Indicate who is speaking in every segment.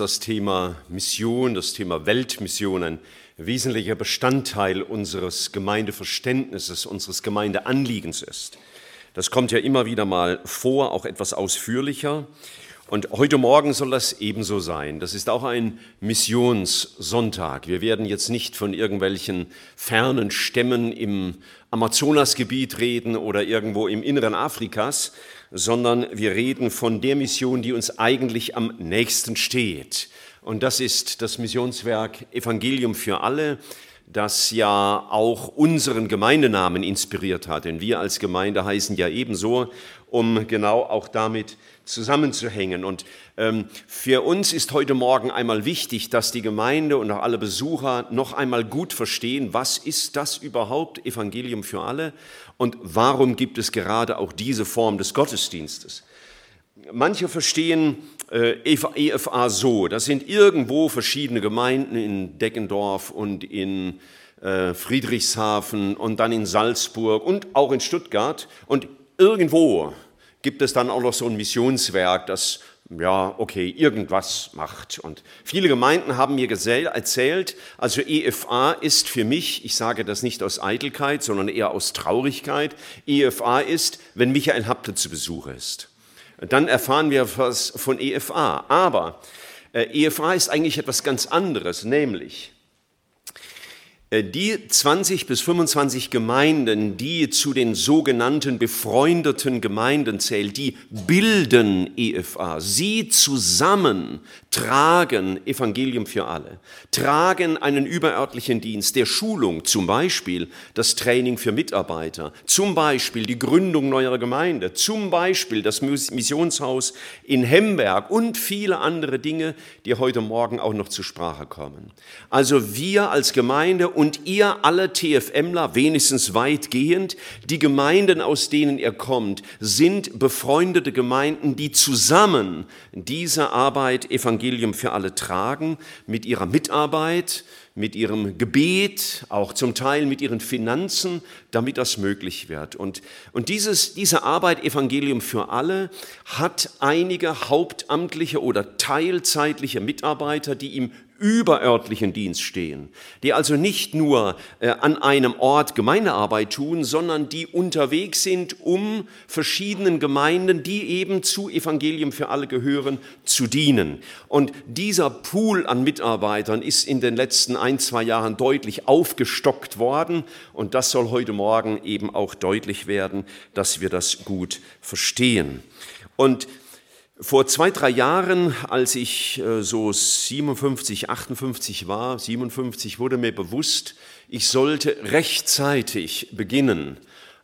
Speaker 1: das Thema Mission, das Thema Weltmission ein wesentlicher Bestandteil unseres Gemeindeverständnisses, unseres Gemeindeanliegens ist. Das kommt ja immer wieder mal vor, auch etwas ausführlicher. Und heute Morgen soll das ebenso sein. Das ist auch ein Missionssonntag. Wir werden jetzt nicht von irgendwelchen fernen Stämmen im Amazonasgebiet reden oder irgendwo im Inneren Afrikas, sondern wir reden von der Mission, die uns eigentlich am nächsten steht. Und das ist das Missionswerk Evangelium für alle, das ja auch unseren Gemeindenamen inspiriert hat. Denn wir als Gemeinde heißen ja ebenso, um genau auch damit zusammenzuhängen. Und ähm, für uns ist heute Morgen einmal wichtig, dass die Gemeinde und auch alle Besucher noch einmal gut verstehen, was ist das überhaupt, Evangelium für alle, und warum gibt es gerade auch diese Form des Gottesdienstes. Manche verstehen äh, EFA so, das sind irgendwo verschiedene Gemeinden in Deggendorf und in äh, Friedrichshafen und dann in Salzburg und auch in Stuttgart und irgendwo gibt es dann auch noch so ein Missionswerk, das ja, okay, irgendwas macht. Und viele Gemeinden haben mir erzählt, also EFA ist für mich, ich sage das nicht aus Eitelkeit, sondern eher aus Traurigkeit, EFA ist, wenn Michael Hapte zu Besuch ist. Dann erfahren wir was von EFA. Aber äh, EFA ist eigentlich etwas ganz anderes, nämlich die 20 bis 25 Gemeinden, die zu den sogenannten befreundeten Gemeinden zählen, die bilden EFA. Sie zusammen tragen Evangelium für alle, tragen einen überörtlichen Dienst der Schulung, zum Beispiel das Training für Mitarbeiter, zum Beispiel die Gründung neuer Gemeinde, zum Beispiel das Missionshaus in Hemberg und viele andere Dinge, die heute Morgen auch noch zur Sprache kommen. Also wir als Gemeinde und ihr alle TFMler, wenigstens weitgehend, die Gemeinden, aus denen ihr kommt, sind befreundete Gemeinden, die zusammen diese Arbeit Evangelium für alle tragen, mit ihrer Mitarbeit, mit ihrem Gebet, auch zum Teil mit ihren Finanzen, damit das möglich wird. Und, und dieses, diese Arbeit Evangelium für alle hat einige hauptamtliche oder teilzeitliche Mitarbeiter, die im überörtlichen Dienst stehen, die also nicht nur äh, an einem Ort Gemeindearbeit tun, sondern die unterwegs sind, um verschiedenen Gemeinden, die eben zu Evangelium für alle gehören, zu dienen. Und dieser Pool an Mitarbeitern ist in den letzten ein, zwei Jahren deutlich aufgestockt worden und das soll heute Morgen eben auch deutlich werden, dass wir das gut verstehen. Und vor zwei, drei Jahren, als ich äh, so 57, 58 war, 57, wurde mir bewusst, ich sollte rechtzeitig beginnen,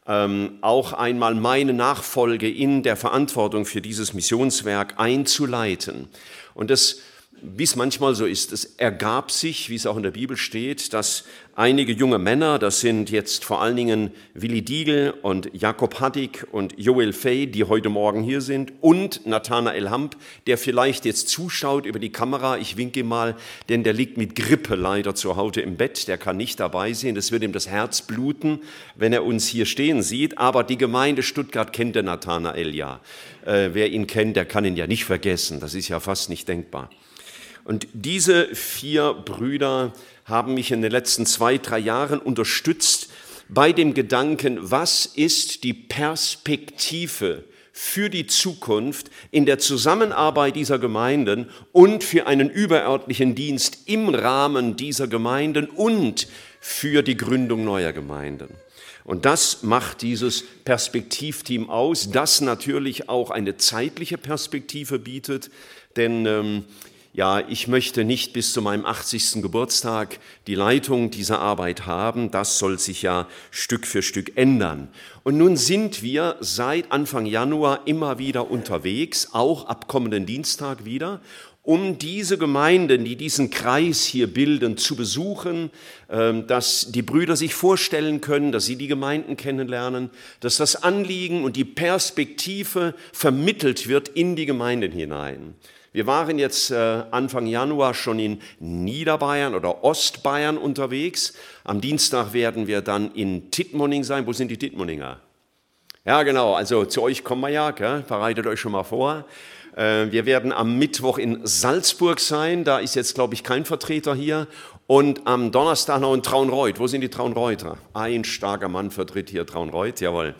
Speaker 1: ähm, auch einmal meine Nachfolge in der Verantwortung für dieses Missionswerk einzuleiten. Und das wie es manchmal so ist, es ergab sich, wie es auch in der Bibel steht, dass einige junge Männer, das sind jetzt vor allen Dingen Willi Diegel und Jakob Haddig und Joel Fay, die heute Morgen hier sind, und Nathanael Hamp, der vielleicht jetzt zuschaut über die Kamera. Ich winke mal, denn der liegt mit Grippe leider zu Hause im Bett, der kann nicht dabei sein. Das wird ihm das Herz bluten, wenn er uns hier stehen sieht. Aber die Gemeinde Stuttgart kennt der Nathanael ja. Äh, wer ihn kennt, der kann ihn ja nicht vergessen. Das ist ja fast nicht denkbar. Und diese vier Brüder haben mich in den letzten zwei, drei Jahren unterstützt bei dem Gedanken, was ist die Perspektive für die Zukunft in der Zusammenarbeit dieser Gemeinden und für einen überörtlichen Dienst im Rahmen dieser Gemeinden und für die Gründung neuer Gemeinden. Und das macht dieses Perspektivteam aus, das natürlich auch eine zeitliche Perspektive bietet, denn ähm, ja, ich möchte nicht bis zu meinem 80. Geburtstag die Leitung dieser Arbeit haben. Das soll sich ja Stück für Stück ändern. Und nun sind wir seit Anfang Januar immer wieder unterwegs, auch ab kommenden Dienstag wieder, um diese Gemeinden, die diesen Kreis hier bilden, zu besuchen, ähm, dass die Brüder sich vorstellen können, dass sie die Gemeinden kennenlernen, dass das Anliegen und die Perspektive vermittelt wird in die Gemeinden hinein. Wir waren jetzt äh, Anfang Januar schon in Niederbayern oder Ostbayern unterwegs. Am Dienstag werden wir dann in Tittmoning sein. Wo sind die Tittmoninger? Ja, genau, also zu euch kommen wir ja, gell? bereitet euch schon mal vor. Äh, wir werden am Mittwoch in Salzburg sein. Da ist jetzt, glaube ich, kein Vertreter hier. Und am Donnerstag noch in Traunreuth. Wo sind die Traunreuter? Ein starker Mann vertritt hier Traunreuth, jawohl.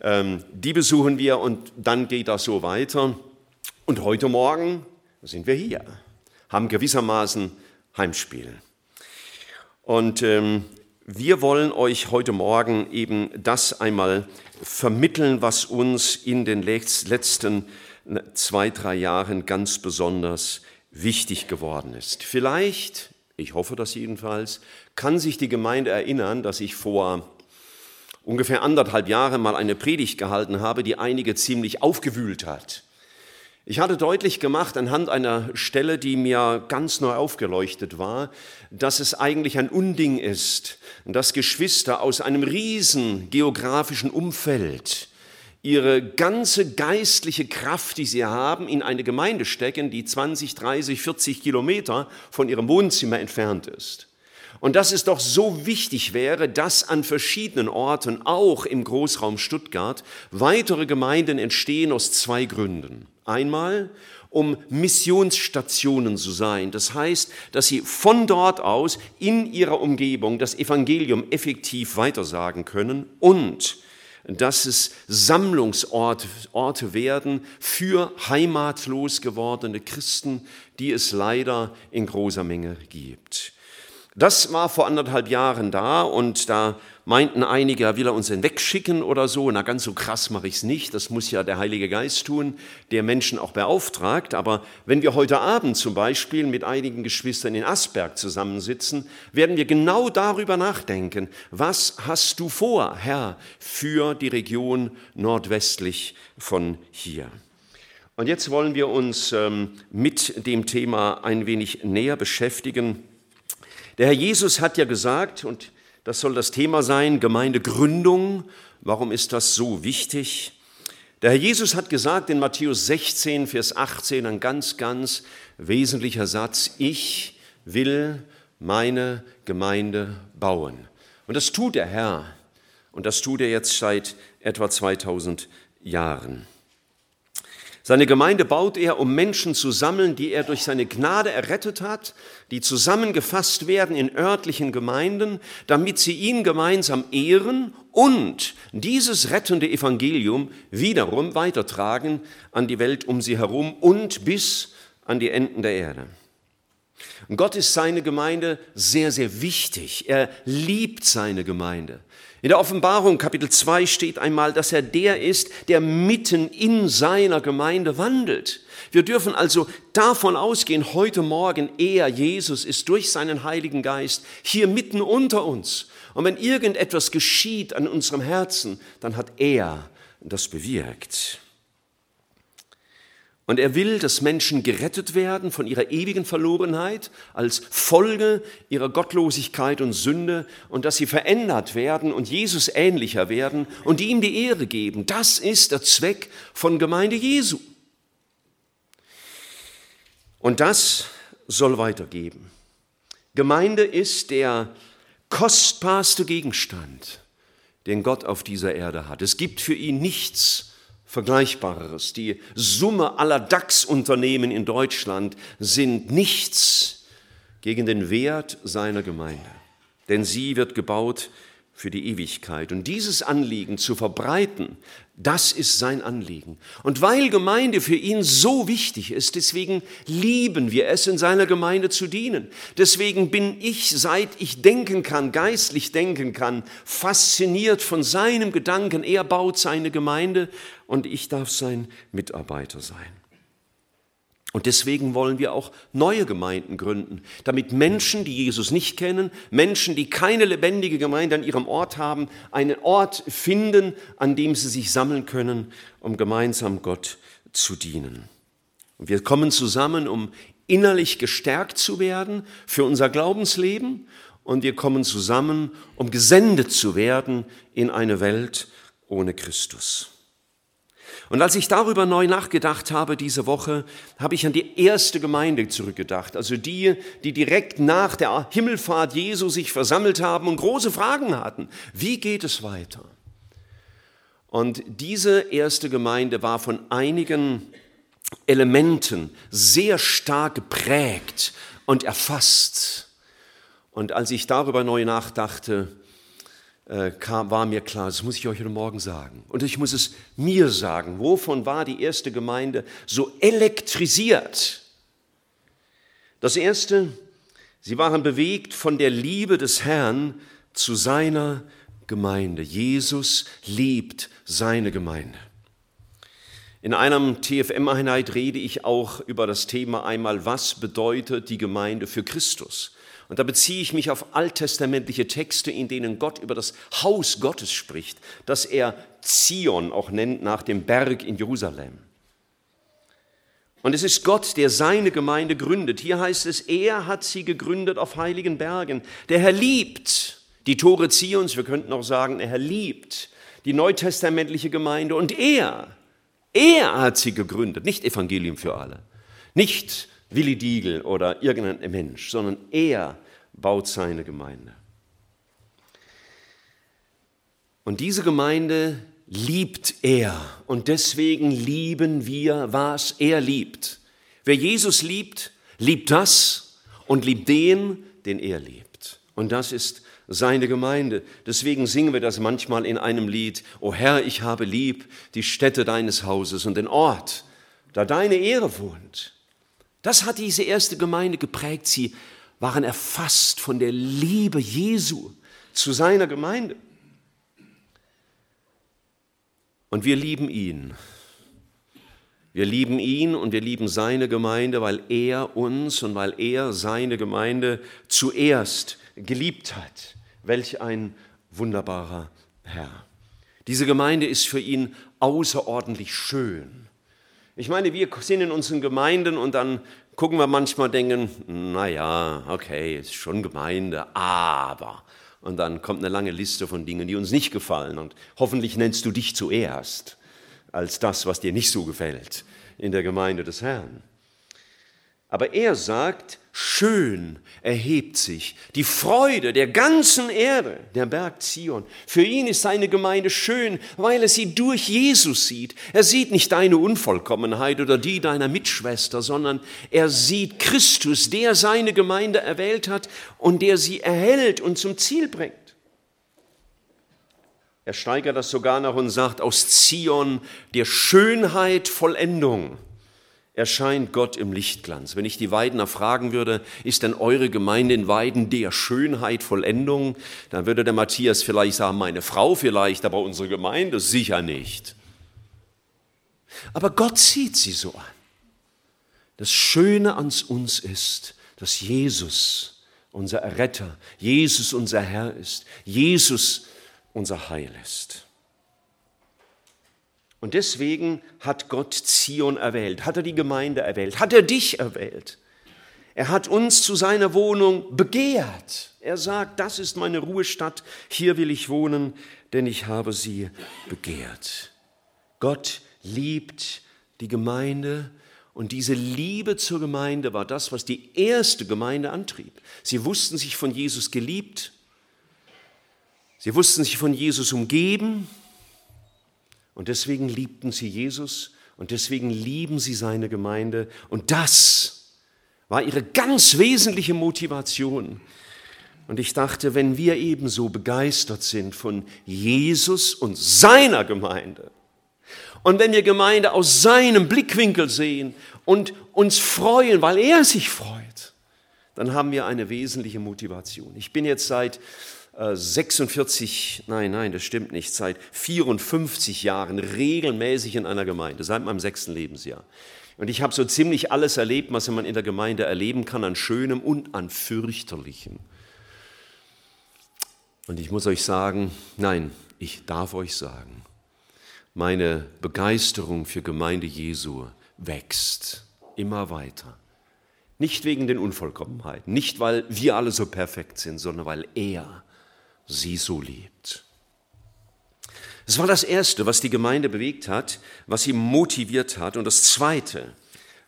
Speaker 1: Ähm, die besuchen wir und dann geht das so weiter. Und heute Morgen sind wir hier, haben gewissermaßen Heimspiel. Und ähm, wir wollen euch heute Morgen eben das einmal vermitteln, was uns in den letzten zwei, drei Jahren ganz besonders wichtig geworden ist. Vielleicht ich hoffe das jedenfalls, kann sich die Gemeinde erinnern, dass ich vor ungefähr anderthalb Jahren mal eine Predigt gehalten habe, die einige ziemlich aufgewühlt hat. Ich hatte deutlich gemacht anhand einer Stelle, die mir ganz neu aufgeleuchtet war, dass es eigentlich ein Unding ist, dass Geschwister aus einem riesen geografischen Umfeld ihre ganze geistliche Kraft, die sie haben, in eine Gemeinde stecken, die 20, 30, 40 Kilometer von ihrem Wohnzimmer entfernt ist. Und dass es doch so wichtig wäre, dass an verschiedenen Orten, auch im Großraum Stuttgart, weitere Gemeinden entstehen aus zwei Gründen. Einmal, um Missionsstationen zu sein. Das heißt, dass sie von dort aus in ihrer Umgebung das Evangelium effektiv weitersagen können und dass es Sammlungsorte werden für heimatlos gewordene Christen, die es leider in großer Menge gibt. Das war vor anderthalb Jahren da und da meinten einige, will er uns denn wegschicken oder so. Na, ganz so krass mache ich es nicht. Das muss ja der Heilige Geist tun, der Menschen auch beauftragt. Aber wenn wir heute Abend zum Beispiel mit einigen Geschwistern in Asberg zusammensitzen, werden wir genau darüber nachdenken. Was hast du vor, Herr, für die Region nordwestlich von hier? Und jetzt wollen wir uns ähm, mit dem Thema ein wenig näher beschäftigen. Der Herr Jesus hat ja gesagt, und das soll das Thema sein, Gemeindegründung. Warum ist das so wichtig? Der Herr Jesus hat gesagt in Matthäus 16, Vers 18, ein ganz, ganz wesentlicher Satz, ich will meine Gemeinde bauen. Und das tut der Herr. Und das tut er jetzt seit etwa 2000 Jahren. Seine Gemeinde baut er, um Menschen zu sammeln, die er durch seine Gnade errettet hat, die zusammengefasst werden in örtlichen Gemeinden, damit sie ihn gemeinsam ehren und dieses rettende Evangelium wiederum weitertragen an die Welt um sie herum und bis an die Enden der Erde. Gott ist seine Gemeinde sehr, sehr wichtig. Er liebt seine Gemeinde. In der Offenbarung Kapitel 2 steht einmal, dass er der ist, der mitten in seiner Gemeinde wandelt. Wir dürfen also davon ausgehen, heute Morgen er, Jesus, ist durch seinen Heiligen Geist hier mitten unter uns. Und wenn irgendetwas geschieht an unserem Herzen, dann hat er das bewirkt. Und er will, dass Menschen gerettet werden von ihrer ewigen Verlorenheit als Folge ihrer Gottlosigkeit und Sünde und dass sie verändert werden und Jesus ähnlicher werden und ihm die Ehre geben. Das ist der Zweck von Gemeinde Jesu. Und das soll weitergeben. Gemeinde ist der kostbarste Gegenstand, den Gott auf dieser Erde hat. Es gibt für ihn nichts, Vergleichbareres. Die Summe aller DAX-Unternehmen in Deutschland sind nichts gegen den Wert seiner Gemeinde. Denn sie wird gebaut für die Ewigkeit. Und dieses Anliegen zu verbreiten, das ist sein Anliegen. Und weil Gemeinde für ihn so wichtig ist, deswegen lieben wir es, in seiner Gemeinde zu dienen. Deswegen bin ich, seit ich denken kann, geistlich denken kann, fasziniert von seinem Gedanken. Er baut seine Gemeinde und ich darf sein Mitarbeiter sein. Und deswegen wollen wir auch neue Gemeinden gründen, damit Menschen, die Jesus nicht kennen, Menschen, die keine lebendige Gemeinde an ihrem Ort haben, einen Ort finden, an dem sie sich sammeln können, um gemeinsam Gott zu dienen. Und wir kommen zusammen, um innerlich gestärkt zu werden für unser Glaubensleben und wir kommen zusammen, um gesendet zu werden in eine Welt ohne Christus. Und als ich darüber neu nachgedacht habe diese Woche, habe ich an die erste Gemeinde zurückgedacht, also die, die direkt nach der Himmelfahrt Jesu sich versammelt haben und große Fragen hatten. Wie geht es weiter? Und diese erste Gemeinde war von einigen Elementen sehr stark geprägt und erfasst. Und als ich darüber neu nachdachte, kam, war mir klar, das muss ich euch heute Morgen sagen. Und ich muss es mir sagen. Wovon war die erste Gemeinde so elektrisiert? Das erste, sie waren bewegt von der Liebe des Herrn zu seiner Gemeinde. Jesus liebt seine Gemeinde. In einem TFM-Einheit rede ich auch über das Thema einmal, was bedeutet die Gemeinde für Christus? Und da beziehe ich mich auf alttestamentliche Texte, in denen Gott über das Haus Gottes spricht, das er Zion auch nennt nach dem Berg in Jerusalem. Und es ist Gott, der seine Gemeinde gründet. Hier heißt es, er hat sie gegründet auf heiligen Bergen. Der Herr liebt die Tore Zions, wir könnten auch sagen, Herr liebt die neutestamentliche Gemeinde und er er hat sie gegründet, nicht Evangelium für alle, nicht Willi Diegel oder irgendein Mensch, sondern er baut seine Gemeinde. Und diese Gemeinde liebt er und deswegen lieben wir, was er liebt. Wer Jesus liebt, liebt das und liebt den, den er liebt. Und das ist seine Gemeinde. Deswegen singen wir das manchmal in einem Lied, O Herr, ich habe lieb die Stätte deines Hauses und den Ort, da deine Ehre wohnt. Das hat diese erste Gemeinde geprägt. Sie waren erfasst von der Liebe Jesu zu seiner Gemeinde. Und wir lieben ihn. Wir lieben ihn und wir lieben seine Gemeinde, weil er uns und weil er seine Gemeinde zuerst geliebt hat. Welch ein wunderbarer Herr. Diese Gemeinde ist für ihn außerordentlich schön. Ich meine, wir sind in unseren Gemeinden und dann gucken wir manchmal denken, naja, okay, ist schon Gemeinde, aber. Und dann kommt eine lange Liste von Dingen, die uns nicht gefallen. Und hoffentlich nennst du dich zuerst als das, was dir nicht so gefällt in der Gemeinde des Herrn. Aber er sagt, schön erhebt sich die Freude der ganzen Erde, der Berg Zion. Für ihn ist seine Gemeinde schön, weil er sie durch Jesus sieht. Er sieht nicht deine Unvollkommenheit oder die deiner Mitschwester, sondern er sieht Christus, der seine Gemeinde erwählt hat und der sie erhält und zum Ziel bringt. Er steigert das sogar noch und sagt, aus Zion der Schönheit Vollendung erscheint Gott im Lichtglanz. Wenn ich die Weidener fragen würde, ist denn eure Gemeinde in Weiden der Schönheit Vollendung, dann würde der Matthias vielleicht sagen, meine Frau vielleicht, aber unsere Gemeinde sicher nicht. Aber Gott sieht sie so an. Das Schöne an uns ist, dass Jesus unser Erretter, Jesus unser Herr ist, Jesus unser Heil ist. Und deswegen hat Gott Zion erwählt, hat er die Gemeinde erwählt, hat er dich erwählt. Er hat uns zu seiner Wohnung begehrt. Er sagt, das ist meine Ruhestadt, hier will ich wohnen, denn ich habe sie begehrt. Gott liebt die Gemeinde und diese Liebe zur Gemeinde war das, was die erste Gemeinde antrieb. Sie wussten sich von Jesus geliebt, sie wussten sich von Jesus umgeben, und deswegen liebten sie Jesus und deswegen lieben sie seine Gemeinde. Und das war ihre ganz wesentliche Motivation. Und ich dachte, wenn wir ebenso begeistert sind von Jesus und seiner Gemeinde, und wenn wir Gemeinde aus seinem Blickwinkel sehen und uns freuen, weil er sich freut, dann haben wir eine wesentliche Motivation. Ich bin jetzt seit 46, äh, nein, nein, das stimmt nicht, seit 54 Jahren regelmäßig in einer Gemeinde, seit meinem sechsten Lebensjahr. Und ich habe so ziemlich alles erlebt, was man in der Gemeinde erleben kann, an Schönem und an Fürchterlichem. Und ich muss euch sagen, nein, ich darf euch sagen, meine Begeisterung für Gemeinde Jesu wächst immer weiter. Nicht wegen den Unvollkommenheiten, nicht weil wir alle so perfekt sind, sondern weil er sie so liebt. Es war das Erste, was die Gemeinde bewegt hat, was sie motiviert hat. Und das Zweite,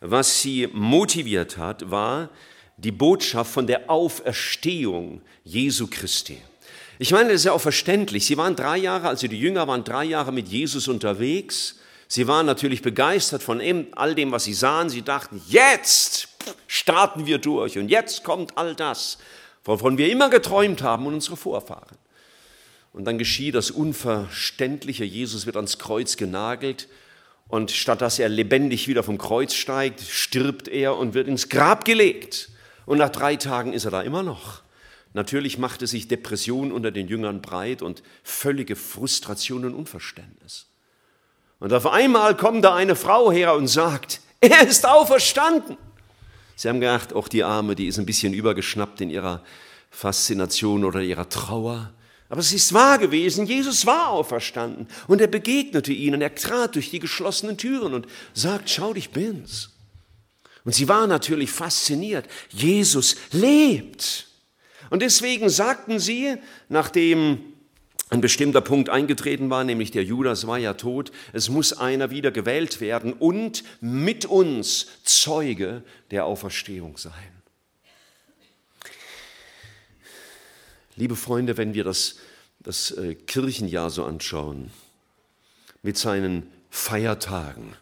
Speaker 1: was sie motiviert hat, war die Botschaft von der Auferstehung Jesu Christi. Ich meine, das ist ja auch verständlich. Sie waren drei Jahre, also die Jünger waren drei Jahre mit Jesus unterwegs. Sie waren natürlich begeistert von all dem, was sie sahen. Sie dachten, jetzt starten wir durch und jetzt kommt all das, wovon wir immer geträumt haben und unsere Vorfahren. Und dann geschieht das Unverständliche. Jesus wird ans Kreuz genagelt und statt dass er lebendig wieder vom Kreuz steigt, stirbt er und wird ins Grab gelegt. Und nach drei Tagen ist er da immer noch. Natürlich machte sich Depression unter den Jüngern breit und völlige Frustration und Unverständnis. Und auf einmal kommt da eine Frau her und sagt, er ist auferstanden. Sie haben gedacht, auch die Arme, die ist ein bisschen übergeschnappt in ihrer Faszination oder ihrer Trauer. Aber es ist wahr gewesen, Jesus war auferstanden und er begegnete ihnen, er trat durch die geschlossenen Türen und sagt, schau dich bin's. Und sie war natürlich fasziniert, Jesus lebt. Und deswegen sagten sie, nachdem ein bestimmter Punkt eingetreten war, nämlich der Judas war ja tot, es muss einer wieder gewählt werden und mit uns Zeuge der Auferstehung sein. Liebe Freunde, wenn wir das, das äh, Kirchenjahr so anschauen, mit seinen Feiertagen,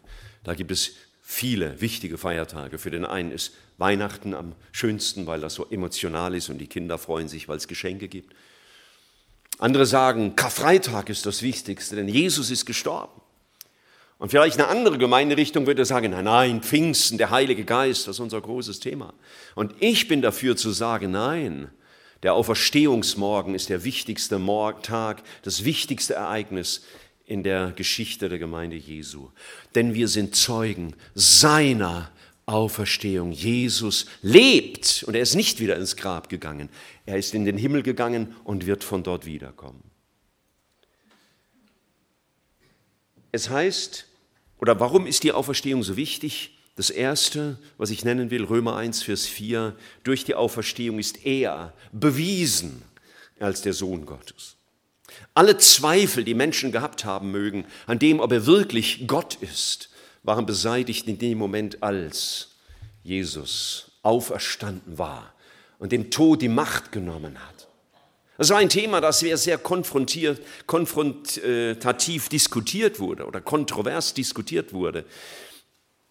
Speaker 1: da gibt es viele wichtige Feiertage. Für den einen ist Weihnachten am schönsten, weil das so emotional ist und die Kinder freuen sich, weil es Geschenke gibt. Andere sagen, Karfreitag ist das Wichtigste, denn Jesus ist gestorben. Und vielleicht eine andere Gemeinderichtung würde sagen, nein, nein, Pfingsten, der Heilige Geist, das ist unser großes Thema. Und ich bin dafür zu sagen, nein, der Auferstehungsmorgen ist der wichtigste Tag, das wichtigste Ereignis in der Geschichte der Gemeinde Jesu. Denn wir sind Zeugen seiner Auferstehung. Jesus lebt und er ist nicht wieder ins Grab gegangen. Er ist in den Himmel gegangen und wird von dort wiederkommen. Es heißt, oder warum ist die Auferstehung so wichtig? Das erste, was ich nennen will, Römer 1, Vers 4, durch die Auferstehung ist er bewiesen als der Sohn Gottes. Alle Zweifel, die Menschen gehabt haben mögen, an dem, ob er wirklich Gott ist, waren beseitigt in dem Moment, als Jesus auferstanden war und dem Tod die Macht genommen hat. Das war ein Thema, das sehr konfrontiert, konfrontativ diskutiert wurde oder kontrovers diskutiert wurde.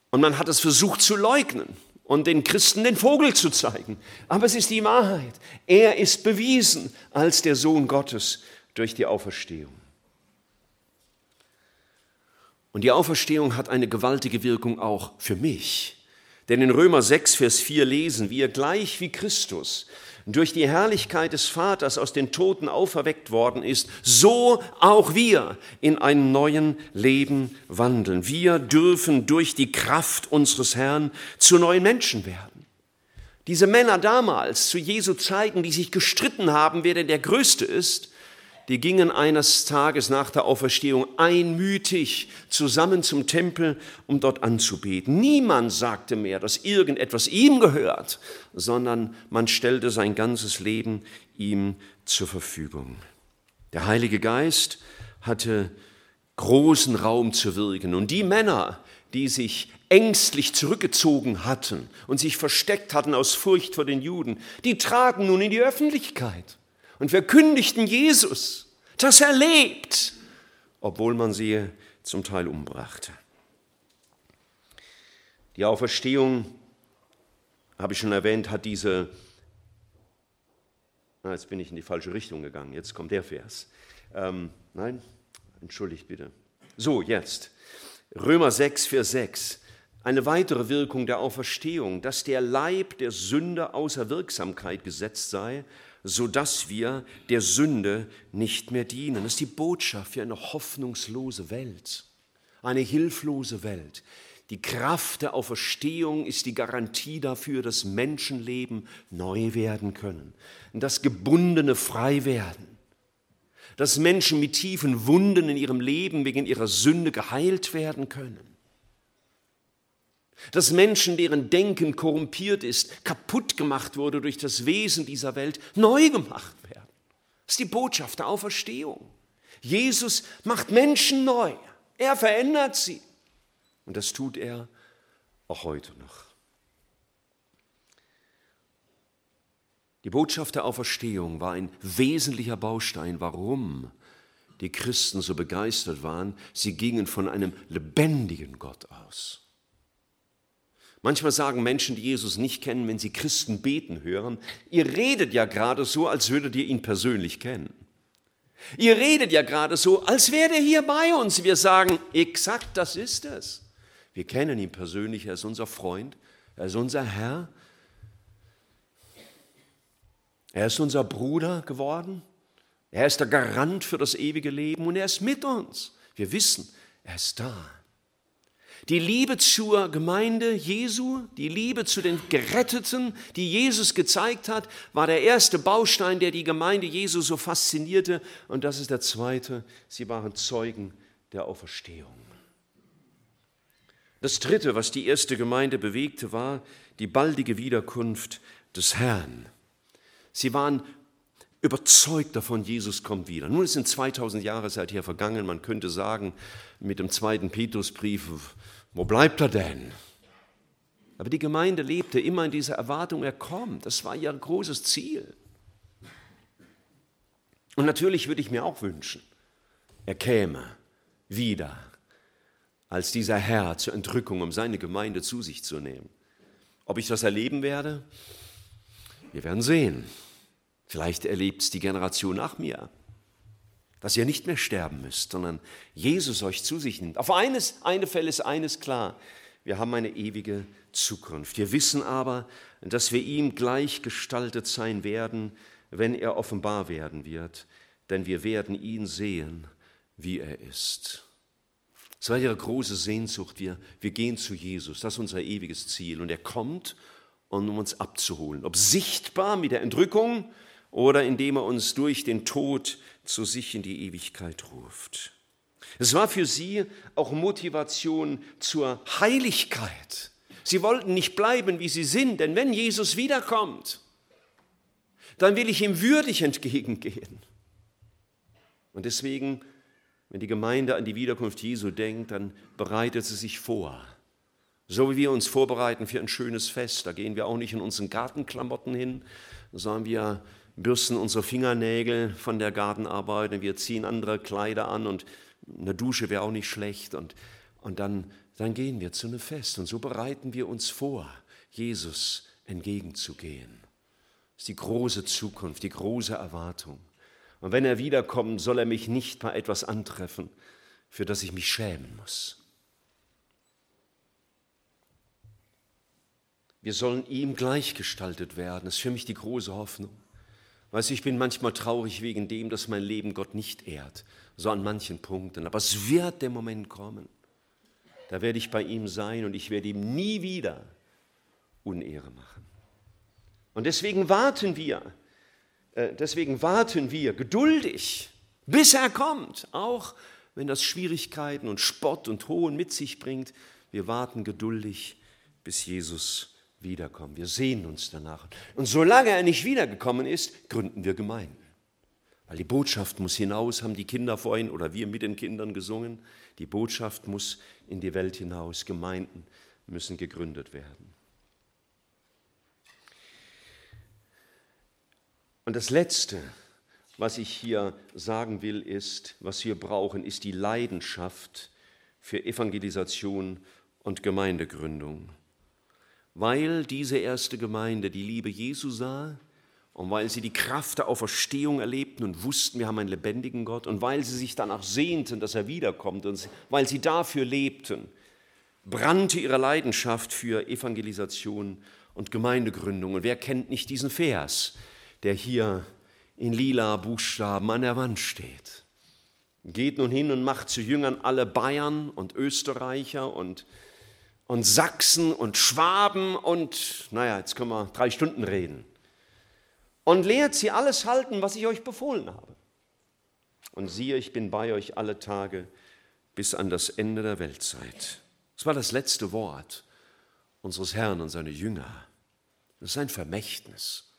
Speaker 1: Und man hat es versucht zu leugnen und den Christen den Vogel zu zeigen. Aber es ist die Wahrheit. Er ist bewiesen als der Sohn Gottes durch die Auferstehung. Und die Auferstehung hat eine gewaltige Wirkung auch für mich. Denn in Römer 6, Vers 4 lesen wir, gleich wie Christus durch die Herrlichkeit des Vaters aus den Toten auferweckt worden ist, so auch wir in einem neuen Leben wandeln. Wir dürfen durch die Kraft unseres Herrn zu neuen Menschen werden. Diese Männer damals zu Jesu Zeiten, die sich gestritten haben, wer denn der Größte ist, die gingen eines Tages nach der Auferstehung einmütig zusammen zum Tempel, um dort anzubeten. Niemand sagte mehr, dass irgendetwas ihm gehört, sondern man stellte sein ganzes Leben ihm zur Verfügung. Der Heilige Geist hatte großen Raum zu wirken. Und die Männer, die sich ängstlich zurückgezogen hatten und sich versteckt hatten aus Furcht vor den Juden, die traten nun in die Öffentlichkeit und verkündigten Jesus, dass er lebt, obwohl man sie zum Teil umbrachte. Die Auferstehung, habe ich schon erwähnt, hat diese, na, jetzt bin ich in die falsche Richtung gegangen, jetzt kommt der Vers. Ähm, nein, entschuldigt bitte. So, jetzt. Römer 6, Vers 6. Eine weitere Wirkung der Auferstehung, dass der Leib der Sünde außer Wirksamkeit gesetzt sei sodass wir der Sünde nicht mehr dienen. Das ist die Botschaft für eine hoffnungslose Welt, eine hilflose Welt. Die Kraft der Auferstehung ist die Garantie dafür, dass Menschenleben neu werden können, dass Gebundene frei werden, dass Menschen mit tiefen Wunden in ihrem Leben wegen ihrer Sünde geheilt werden können dass Menschen, deren Denken korrumpiert ist, kaputt gemacht wurde durch das Wesen dieser Welt, neu gemacht werden. Das ist die Botschaft der Auferstehung. Jesus macht Menschen neu. Er verändert sie. Und das tut er auch heute noch. Die Botschaft der Auferstehung war ein wesentlicher Baustein, warum die Christen so begeistert waren, sie gingen von einem lebendigen Gott aus. Manchmal sagen Menschen, die Jesus nicht kennen, wenn sie Christen beten hören, ihr redet ja gerade so, als würdet ihr ihn persönlich kennen. Ihr redet ja gerade so, als wäre er hier bei uns. Wir sagen, exakt das ist es. Wir kennen ihn persönlich, er ist unser Freund, er ist unser Herr, er ist unser Bruder geworden. Er ist der Garant für das ewige Leben und er ist mit uns. Wir wissen, er ist da. Die Liebe zur Gemeinde Jesu, die Liebe zu den Geretteten, die Jesus gezeigt hat, war der erste Baustein, der die Gemeinde Jesu so faszinierte. Und das ist der zweite, sie waren Zeugen der Auferstehung. Das dritte, was die erste Gemeinde bewegte, war die baldige Wiederkunft des Herrn. Sie waren überzeugt davon, Jesus kommt wieder. Nun, sind 2000 Jahre seither vergangen. Man könnte sagen, mit dem zweiten Petrusbrief, wo bleibt er denn? Aber die Gemeinde lebte immer in dieser Erwartung, er kommt. Das war ihr großes Ziel. Und natürlich würde ich mir auch wünschen, er käme wieder als dieser Herr zur Entrückung, um seine Gemeinde zu sich zu nehmen. Ob ich das erleben werde? Wir werden sehen. Vielleicht erlebt es die Generation nach mir, dass ihr nicht mehr sterben müsst, sondern Jesus euch zu sich nimmt. Auf eines, eine Fälle ist eines klar. Wir haben eine ewige Zukunft. Wir wissen aber, dass wir ihm gleichgestaltet sein werden, wenn er offenbar werden wird, denn wir werden ihn sehen, wie er ist. Das war ihre große Sehnsucht. Wir, wir gehen zu Jesus. Das ist unser ewiges Ziel. Und er kommt um uns abzuholen. Ob sichtbar mit der Entrückung oder indem er uns durch den Tod zu sich in die Ewigkeit ruft. Es war für sie auch Motivation zur Heiligkeit. Sie wollten nicht bleiben, wie sie sind, denn wenn Jesus wiederkommt, dann will ich ihm würdig entgegengehen. Und deswegen, wenn die Gemeinde an die Wiederkunft Jesu denkt, dann bereitet sie sich vor. So wie wir uns vorbereiten für ein schönes Fest, da gehen wir auch nicht in unseren Gartenklamotten hin, sondern wir bürsten unsere Fingernägel von der Gartenarbeit und wir ziehen andere Kleider an und eine Dusche wäre auch nicht schlecht und, und dann, dann gehen wir zu einem Fest und so bereiten wir uns vor, Jesus entgegenzugehen. Das ist die große Zukunft, die große Erwartung. Und wenn er wiederkommt, soll er mich nicht bei etwas antreffen, für das ich mich schämen muss. Wir sollen ihm gleichgestaltet werden. Das ist für mich die große Hoffnung. Weißt du, ich bin manchmal traurig wegen dem, dass mein Leben Gott nicht ehrt, so an manchen Punkten. Aber es wird der Moment kommen. Da werde ich bei ihm sein und ich werde ihm nie wieder Unehre machen. Und deswegen warten wir, äh, deswegen warten wir geduldig, bis er kommt, auch wenn das Schwierigkeiten und Spott und Hohn mit sich bringt. Wir warten geduldig, bis Jesus kommt wiederkommen. Wir sehen uns danach. Und solange er nicht wiedergekommen ist, gründen wir Gemeinden. Weil die Botschaft muss hinaus, haben die Kinder vorhin oder wir mit den Kindern gesungen. Die Botschaft muss in die Welt hinaus. Gemeinden müssen gegründet werden. Und das Letzte, was ich hier sagen will, ist, was wir brauchen, ist die Leidenschaft für Evangelisation und Gemeindegründung weil diese erste Gemeinde die Liebe Jesu sah und weil sie die Kraft der Auferstehung erlebten und wussten, wir haben einen lebendigen Gott und weil sie sich danach sehnten, dass er wiederkommt und weil sie dafür lebten, brannte ihre Leidenschaft für Evangelisation und Gemeindegründung. Und wer kennt nicht diesen Vers, der hier in lila Buchstaben an der Wand steht? Geht nun hin und macht zu Jüngern alle Bayern und Österreicher und und Sachsen und Schwaben und, naja, jetzt können wir drei Stunden reden. Und lehrt sie alles halten, was ich euch befohlen habe. Und siehe, ich bin bei euch alle Tage bis an das Ende der Weltzeit. Das war das letzte Wort unseres Herrn und seiner Jünger. Das ist ein Vermächtnis.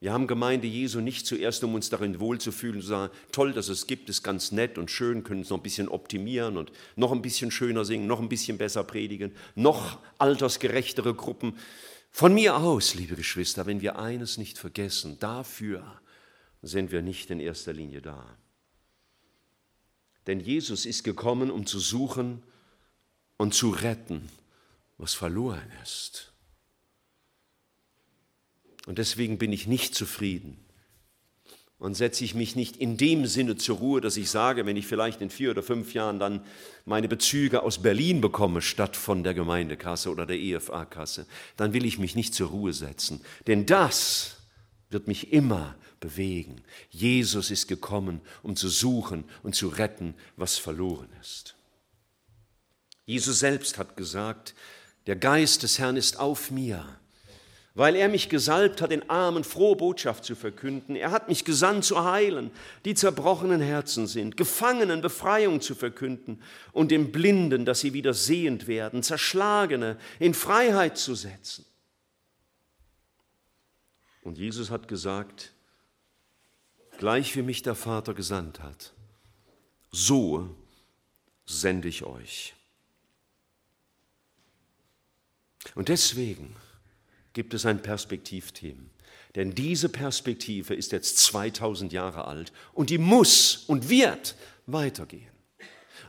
Speaker 1: Wir haben Gemeinde Jesu nicht zuerst, um uns darin wohlzufühlen, zu sagen, toll, dass es gibt, ist ganz nett und schön, können es noch ein bisschen optimieren und noch ein bisschen schöner singen, noch ein bisschen besser predigen, noch altersgerechtere Gruppen. Von mir aus, liebe Geschwister, wenn wir eines nicht vergessen, dafür sind wir nicht in erster Linie da. Denn Jesus ist gekommen, um zu suchen und zu retten, was verloren ist. Und deswegen bin ich nicht zufrieden und setze ich mich nicht in dem Sinne zur Ruhe, dass ich sage, wenn ich vielleicht in vier oder fünf Jahren dann meine Bezüge aus Berlin bekomme, statt von der Gemeindekasse oder der EFA-Kasse, dann will ich mich nicht zur Ruhe setzen. Denn das wird mich immer bewegen. Jesus ist gekommen, um zu suchen und zu retten, was verloren ist. Jesus selbst hat gesagt, der Geist des Herrn ist auf mir weil er mich gesalbt hat, den Armen frohe Botschaft zu verkünden. Er hat mich gesandt zu heilen, die zerbrochenen Herzen sind, Gefangenen Befreiung zu verkünden und den Blinden, dass sie wieder sehend werden, Zerschlagene in Freiheit zu setzen. Und Jesus hat gesagt, gleich wie mich der Vater gesandt hat, so sende ich euch. Und deswegen gibt es ein Perspektivteam. Denn diese Perspektive ist jetzt 2000 Jahre alt und die muss und wird weitergehen.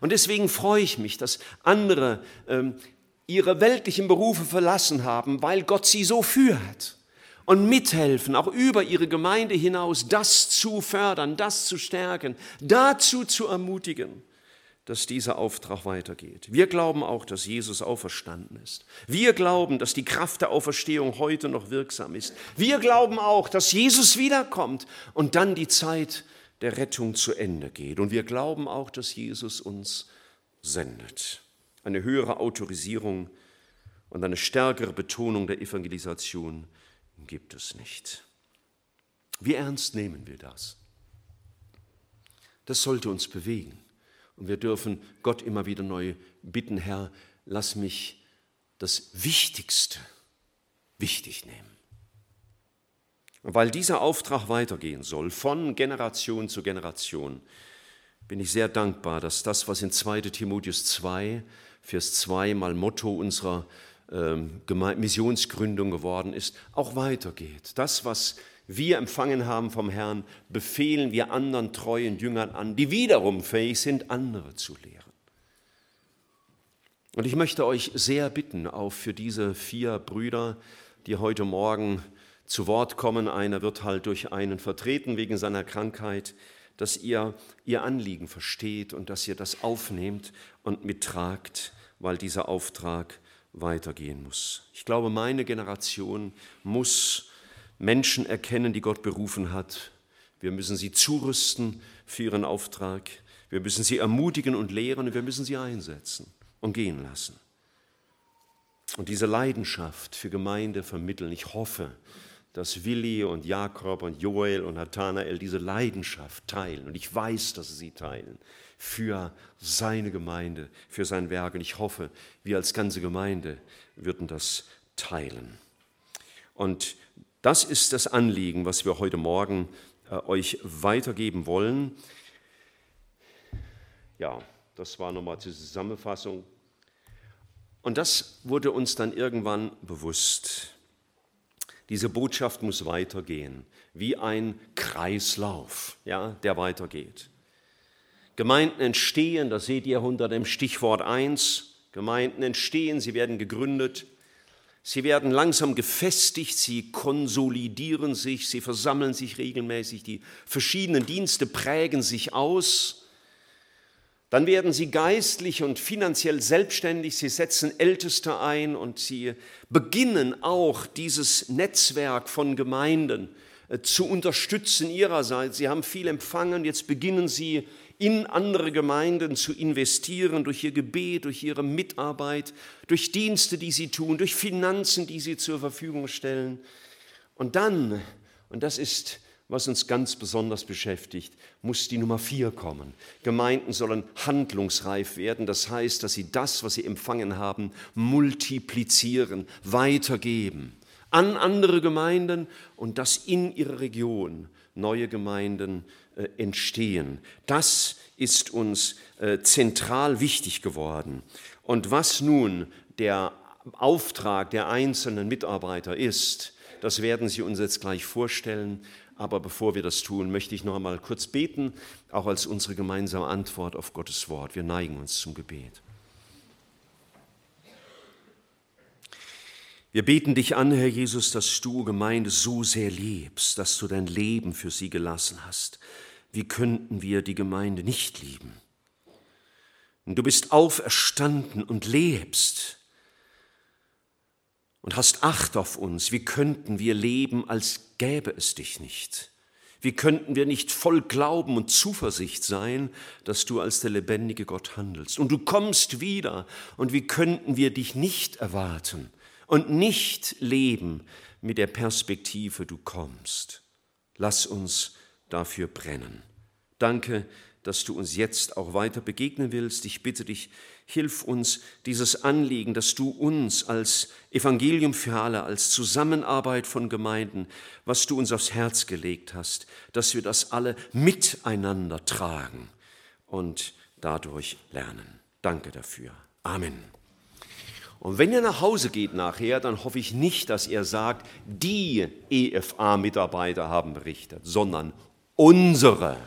Speaker 1: Und deswegen freue ich mich, dass andere ähm, ihre weltlichen Berufe verlassen haben, weil Gott sie so führt und mithelfen, auch über ihre Gemeinde hinaus, das zu fördern, das zu stärken, dazu zu ermutigen dass dieser Auftrag weitergeht. Wir glauben auch, dass Jesus auferstanden ist. Wir glauben, dass die Kraft der Auferstehung heute noch wirksam ist. Wir glauben auch, dass Jesus wiederkommt und dann die Zeit der Rettung zu Ende geht. Und wir glauben auch, dass Jesus uns sendet. Eine höhere Autorisierung und eine stärkere Betonung der Evangelisation gibt es nicht. Wie ernst nehmen wir das? Das sollte uns bewegen. Und wir dürfen Gott immer wieder neu bitten, Herr, lass mich das Wichtigste wichtig nehmen. Und weil dieser Auftrag weitergehen soll, von Generation zu Generation, bin ich sehr dankbar, dass das, was in 2 Timotheus 2, Vers 2 mal Motto unserer Missionsgründung geworden ist, auch weitergeht. Das, was wir empfangen haben vom Herrn, befehlen wir anderen treuen Jüngern an, die wiederum fähig sind, andere zu lehren. Und ich möchte euch sehr bitten, auch für diese vier Brüder, die heute Morgen zu Wort kommen, einer wird halt durch einen vertreten wegen seiner Krankheit, dass ihr ihr Anliegen versteht und dass ihr das aufnehmt und mittragt, weil dieser Auftrag weitergehen muss. Ich glaube, meine Generation muss Menschen erkennen, die Gott berufen hat. Wir müssen sie zurüsten für ihren Auftrag. Wir müssen sie ermutigen und lehren und wir müssen sie einsetzen und gehen lassen. Und diese Leidenschaft für Gemeinde vermitteln. Ich hoffe, dass Willi und Jakob und Joel und Nathanael diese Leidenschaft teilen. Und ich weiß, dass sie sie teilen für seine Gemeinde, für sein Werk. Und ich hoffe, wir als ganze Gemeinde würden das teilen. Und das ist das Anliegen, was wir heute Morgen äh, euch weitergeben wollen. Ja, das war nochmal die Zusammenfassung. Und das wurde uns dann irgendwann bewusst. Diese Botschaft muss weitergehen, wie ein Kreislauf, ja, der weitergeht. Gemeinden entstehen, das seht ihr unter dem Stichwort 1. Gemeinden entstehen, sie werden gegründet. Sie werden langsam gefestigt, sie konsolidieren sich, sie versammeln sich regelmäßig, die verschiedenen Dienste prägen sich aus. Dann werden sie geistlich und finanziell selbstständig, sie setzen Älteste ein und sie beginnen auch dieses Netzwerk von Gemeinden äh, zu unterstützen ihrerseits. Sie haben viel empfangen, jetzt beginnen sie in andere Gemeinden zu investieren, durch ihr Gebet, durch ihre Mitarbeit, durch Dienste, die sie tun, durch Finanzen, die sie zur Verfügung stellen. Und dann, und das ist, was uns ganz besonders beschäftigt, muss die Nummer vier kommen. Gemeinden sollen handlungsreif werden, das heißt, dass sie das, was sie empfangen haben, multiplizieren, weitergeben an andere Gemeinden und das in ihrer Region neue Gemeinden entstehen. Das ist uns äh, zentral wichtig geworden. Und was nun der Auftrag der einzelnen Mitarbeiter ist, das werden Sie uns jetzt gleich vorstellen. Aber bevor wir das tun, möchte ich noch einmal kurz beten, auch als unsere gemeinsame Antwort auf Gottes Wort. Wir neigen uns zum Gebet. Wir beten dich an, Herr Jesus, dass du Gemeinde so sehr liebst, dass du dein Leben für sie gelassen hast. Wie könnten wir die Gemeinde nicht lieben? du bist auferstanden und lebst und hast Acht auf uns. Wie könnten wir leben, als gäbe es dich nicht? Wie könnten wir nicht voll Glauben und Zuversicht sein, dass du als der lebendige Gott handelst? Und du kommst wieder. Und wie könnten wir dich nicht erwarten und nicht leben mit der Perspektive, du kommst? Lass uns dafür brennen. Danke, dass du uns jetzt auch weiter begegnen willst. Ich bitte dich, hilf uns dieses Anliegen, dass du uns als Evangelium für alle, als Zusammenarbeit von Gemeinden, was du uns aufs Herz gelegt hast, dass wir das alle miteinander tragen und dadurch lernen. Danke dafür. Amen. Und wenn ihr nach Hause geht nachher, dann hoffe ich nicht, dass ihr sagt, die EFA-Mitarbeiter haben berichtet, sondern unsere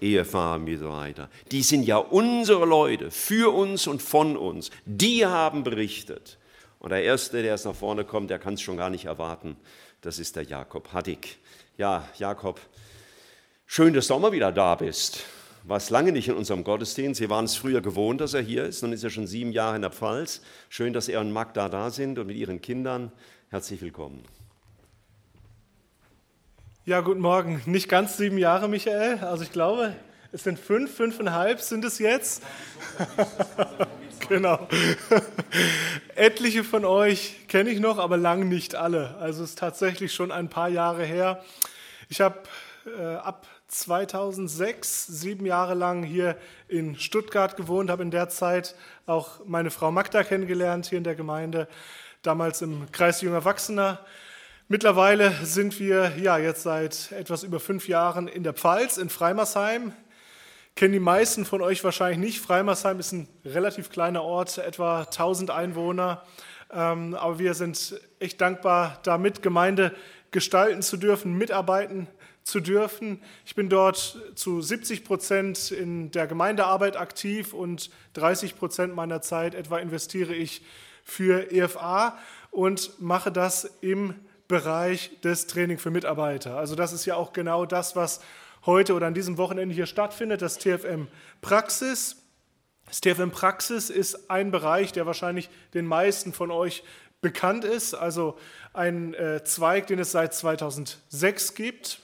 Speaker 1: Ehefamilie Die sind ja unsere Leute, für uns und von uns. Die haben berichtet. Und der Erste, der jetzt nach vorne kommt, der kann es schon gar nicht erwarten. Das ist der Jakob Haddig. Ja, Jakob, schön, dass du auch mal wieder da bist. Warst lange nicht in unserem Gottesdienst. Sie waren es früher gewohnt, dass er hier ist. Nun ist er schon sieben Jahre in der Pfalz. Schön, dass er und Magda da sind und mit ihren Kindern. Herzlich willkommen.
Speaker 2: Ja, guten Morgen. Nicht ganz sieben Jahre, Michael. Also ich glaube, es sind fünf, fünfeinhalb sind es jetzt. genau. Etliche von euch kenne ich noch, aber lang nicht alle. Also es ist tatsächlich schon ein paar Jahre her. Ich habe äh, ab 2006 sieben Jahre lang hier in Stuttgart gewohnt, habe in der Zeit auch meine Frau Magda kennengelernt hier in der Gemeinde, damals im Kreis junger Erwachsener. Mittlerweile sind wir ja jetzt seit etwas über fünf Jahren in der Pfalz, in Freimersheim. Kennen die meisten von euch wahrscheinlich nicht. Freimersheim ist ein relativ kleiner Ort, etwa 1000 Einwohner. Ähm, aber wir sind echt dankbar, da mit Gemeinde gestalten zu dürfen, mitarbeiten zu dürfen. Ich bin dort zu 70 Prozent in der Gemeindearbeit aktiv und 30 Prozent meiner Zeit etwa investiere ich für EFA und mache das im Bereich des Training für Mitarbeiter. Also das ist ja auch genau das, was heute oder an diesem Wochenende hier stattfindet, das TFM Praxis. Das TFM Praxis ist ein Bereich, der wahrscheinlich den meisten von euch bekannt ist, also ein äh, Zweig, den es seit 2006 gibt.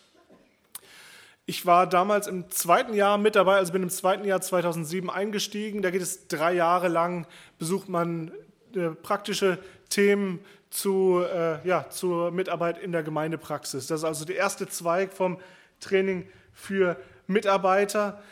Speaker 2: Ich war damals im zweiten Jahr mit dabei, also bin im zweiten Jahr 2007 eingestiegen. Da geht es drei Jahre lang, besucht man äh, praktische Themen zu, äh, ja, zur Mitarbeit in der Gemeindepraxis. Das ist also der erste Zweig vom Training für Mitarbeiter.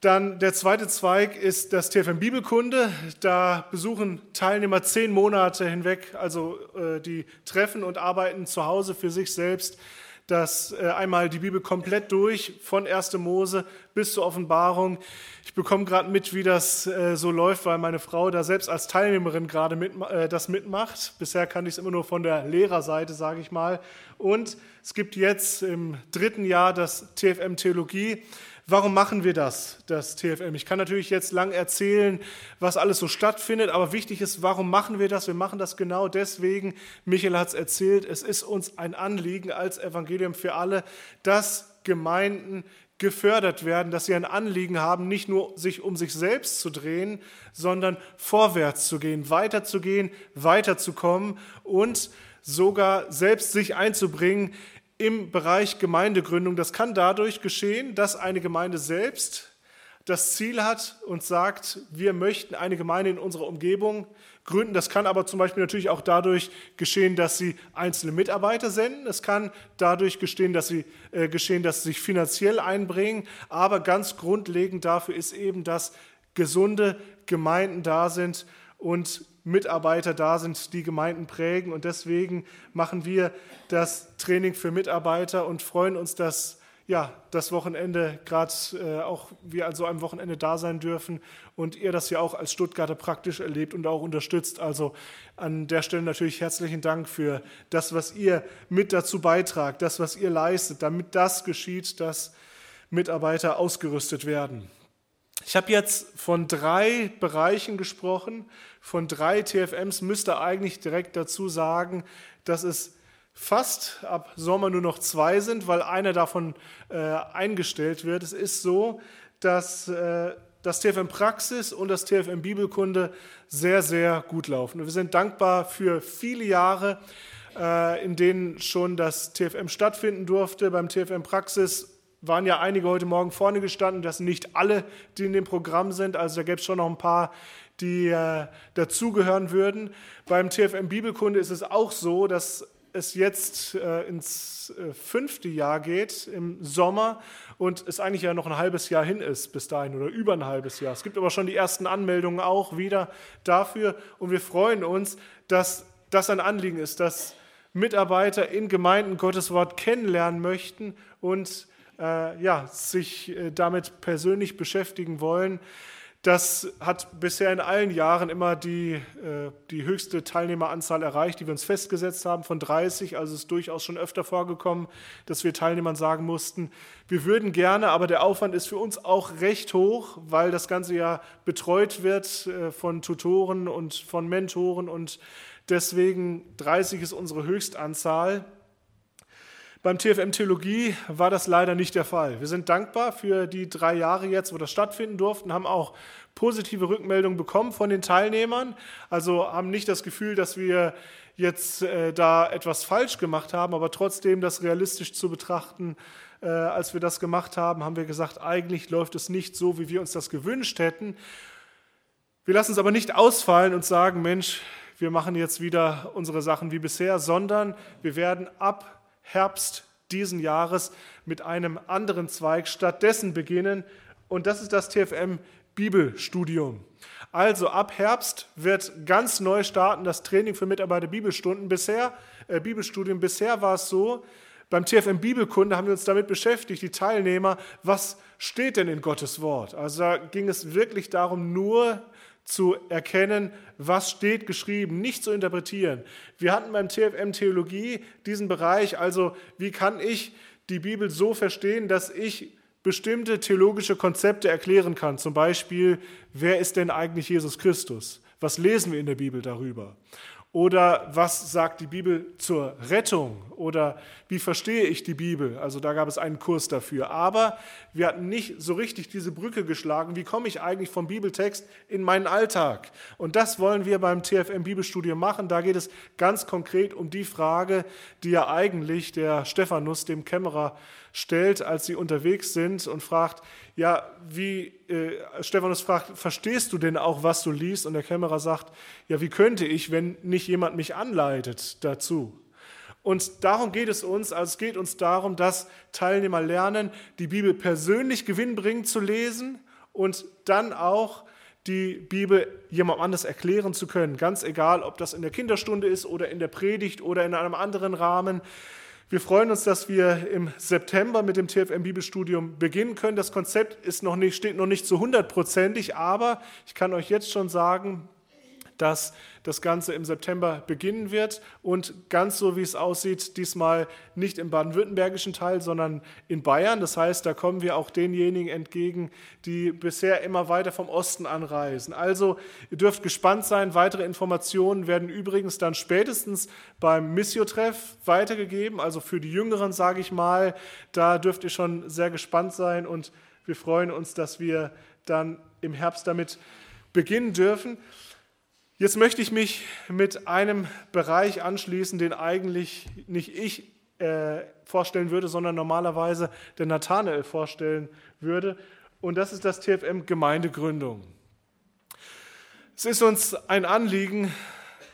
Speaker 2: Dann der zweite Zweig ist das TFM Bibelkunde. Da besuchen Teilnehmer zehn Monate hinweg, also äh, die treffen und arbeiten zu Hause für sich selbst das äh, einmal die Bibel komplett durch, von 1. Mose bis zur Offenbarung. Ich bekomme gerade mit, wie das äh, so läuft, weil meine Frau da selbst als Teilnehmerin gerade mit, äh, das mitmacht. Bisher kannte ich es immer nur von der Lehrerseite, sage ich mal. Und es gibt jetzt im dritten Jahr das TFM Theologie. Warum machen wir das, das TFM? Ich kann natürlich jetzt lang erzählen, was alles so stattfindet, aber wichtig ist, warum machen wir das? Wir machen das genau deswegen, Michael hat es erzählt, es ist uns ein Anliegen als Evangelium für alle, dass Gemeinden gefördert werden, dass sie ein Anliegen haben, nicht nur sich um sich selbst zu drehen, sondern vorwärts zu gehen, weiterzugehen, weiterzukommen und sogar selbst sich einzubringen im Bereich Gemeindegründung. Das kann dadurch geschehen, dass eine Gemeinde selbst das Ziel hat und sagt, wir möchten eine Gemeinde in unserer Umgebung gründen. Das kann aber zum Beispiel natürlich auch dadurch geschehen, dass sie einzelne Mitarbeiter senden. Es kann dadurch geschehen, dass sie, äh, geschehen, dass sie sich finanziell einbringen. Aber ganz grundlegend dafür ist eben, dass gesunde Gemeinden da sind und Mitarbeiter da sind, die Gemeinden prägen. Und deswegen machen wir das Training für Mitarbeiter und freuen uns, dass ja, das Wochenende, gerade äh, auch wir an so einem Wochenende da sein dürfen und ihr das ja auch als Stuttgarter praktisch erlebt und auch unterstützt. Also an der Stelle natürlich herzlichen Dank für das, was ihr mit dazu beitragt, das, was ihr leistet, damit das geschieht, dass Mitarbeiter ausgerüstet werden. Ich habe jetzt von drei Bereichen gesprochen, von drei TFMs, müsste eigentlich direkt dazu sagen, dass es fast ab Sommer nur noch zwei sind, weil einer davon äh, eingestellt wird. Es ist so, dass äh, das TFM Praxis und das TFM Bibelkunde sehr, sehr gut laufen. Und wir sind dankbar für viele Jahre, äh, in denen schon das TFM stattfinden durfte. Beim TFM Praxis waren ja einige heute Morgen vorne gestanden. Das sind nicht alle, die in dem Programm sind. Also da gäbe es schon noch ein paar, die äh, dazugehören würden. Beim TFM Bibelkunde ist es auch so, dass es jetzt äh, ins äh, fünfte Jahr geht im Sommer und es eigentlich ja noch ein halbes Jahr hin ist bis dahin oder über ein halbes Jahr. Es gibt aber schon die ersten Anmeldungen auch wieder dafür und wir freuen uns, dass das ein Anliegen ist, dass Mitarbeiter in Gemeinden Gottes Wort kennenlernen möchten und äh, ja, sich äh, damit persönlich beschäftigen wollen. Das hat bisher in allen Jahren immer die, äh, die höchste Teilnehmeranzahl erreicht, die wir uns festgesetzt haben, von 30. Also es ist durchaus schon öfter vorgekommen, dass wir Teilnehmern sagen mussten, wir würden gerne, aber der Aufwand ist für uns auch recht hoch, weil das Ganze ja betreut wird äh, von Tutoren und von Mentoren und deswegen 30 ist unsere Höchstanzahl. Beim TFM Theologie war das leider nicht der Fall. Wir sind dankbar für die drei Jahre jetzt, wo das stattfinden durfte, haben auch positive Rückmeldungen bekommen von den Teilnehmern. Also haben nicht das Gefühl, dass wir jetzt äh, da etwas falsch gemacht haben, aber trotzdem das realistisch zu betrachten, äh, als wir das gemacht haben, haben wir gesagt, eigentlich läuft es nicht so, wie wir uns das gewünscht hätten. Wir lassen es aber nicht ausfallen und sagen, Mensch, wir machen jetzt wieder unsere Sachen wie bisher, sondern wir werden ab Herbst diesen Jahres mit einem anderen Zweig stattdessen beginnen. Und das ist das TFM Bibelstudium. Also ab Herbst wird ganz neu starten das Training für Mitarbeiter Bibelstunden. Bisher, äh, Bibelstudium, bisher war es so, beim TFM Bibelkunde haben wir uns damit beschäftigt, die Teilnehmer, was steht denn in Gottes Wort? Also da ging es wirklich darum, nur zu erkennen, was steht geschrieben, nicht zu interpretieren. Wir hatten beim TFM Theologie diesen Bereich, also wie kann ich die Bibel so verstehen, dass ich bestimmte theologische Konzepte erklären kann. Zum Beispiel, wer ist denn eigentlich Jesus Christus? Was lesen wir in der Bibel darüber? Oder was sagt die Bibel zur Rettung? Oder wie verstehe ich die Bibel? Also da gab es einen Kurs dafür. Aber wir hatten nicht so richtig diese Brücke geschlagen. Wie komme ich eigentlich vom Bibeltext in meinen Alltag? Und das wollen wir beim TFM Bibelstudium machen. Da geht es ganz konkret um die Frage, die ja eigentlich der Stephanus, dem Kämmerer, stellt, als sie unterwegs sind und fragt, ja, wie, äh, Stephanus fragt, verstehst du denn auch, was du liest? Und der Kämmerer sagt, ja, wie könnte ich, wenn nicht jemand mich anleitet dazu? Und darum geht es uns, also es geht uns darum, dass Teilnehmer lernen, die Bibel persönlich gewinnbringend zu lesen und dann auch die Bibel jemand anders erklären zu können, ganz egal, ob das in der Kinderstunde ist oder in der Predigt oder in einem anderen Rahmen. Wir freuen uns, dass wir im September mit dem TFM Bibelstudium beginnen können. Das Konzept ist noch nicht, steht noch nicht zu hundertprozentig, aber ich kann euch jetzt schon sagen, dass das Ganze im September beginnen wird und ganz so wie es aussieht, diesmal nicht im baden-württembergischen Teil, sondern in Bayern. Das heißt, da kommen wir auch denjenigen entgegen, die bisher immer weiter vom Osten anreisen. Also ihr dürft gespannt sein. Weitere Informationen werden übrigens dann spätestens beim Missio-Treff weitergegeben. Also für die Jüngeren, sage ich mal, da dürft ihr schon sehr gespannt sein und wir freuen uns, dass wir dann im Herbst damit beginnen dürfen. Jetzt möchte ich mich mit einem Bereich anschließen, den eigentlich nicht ich äh, vorstellen würde, sondern normalerweise der Nathanael vorstellen würde. Und das ist das TFM Gemeindegründung. Es ist uns ein Anliegen,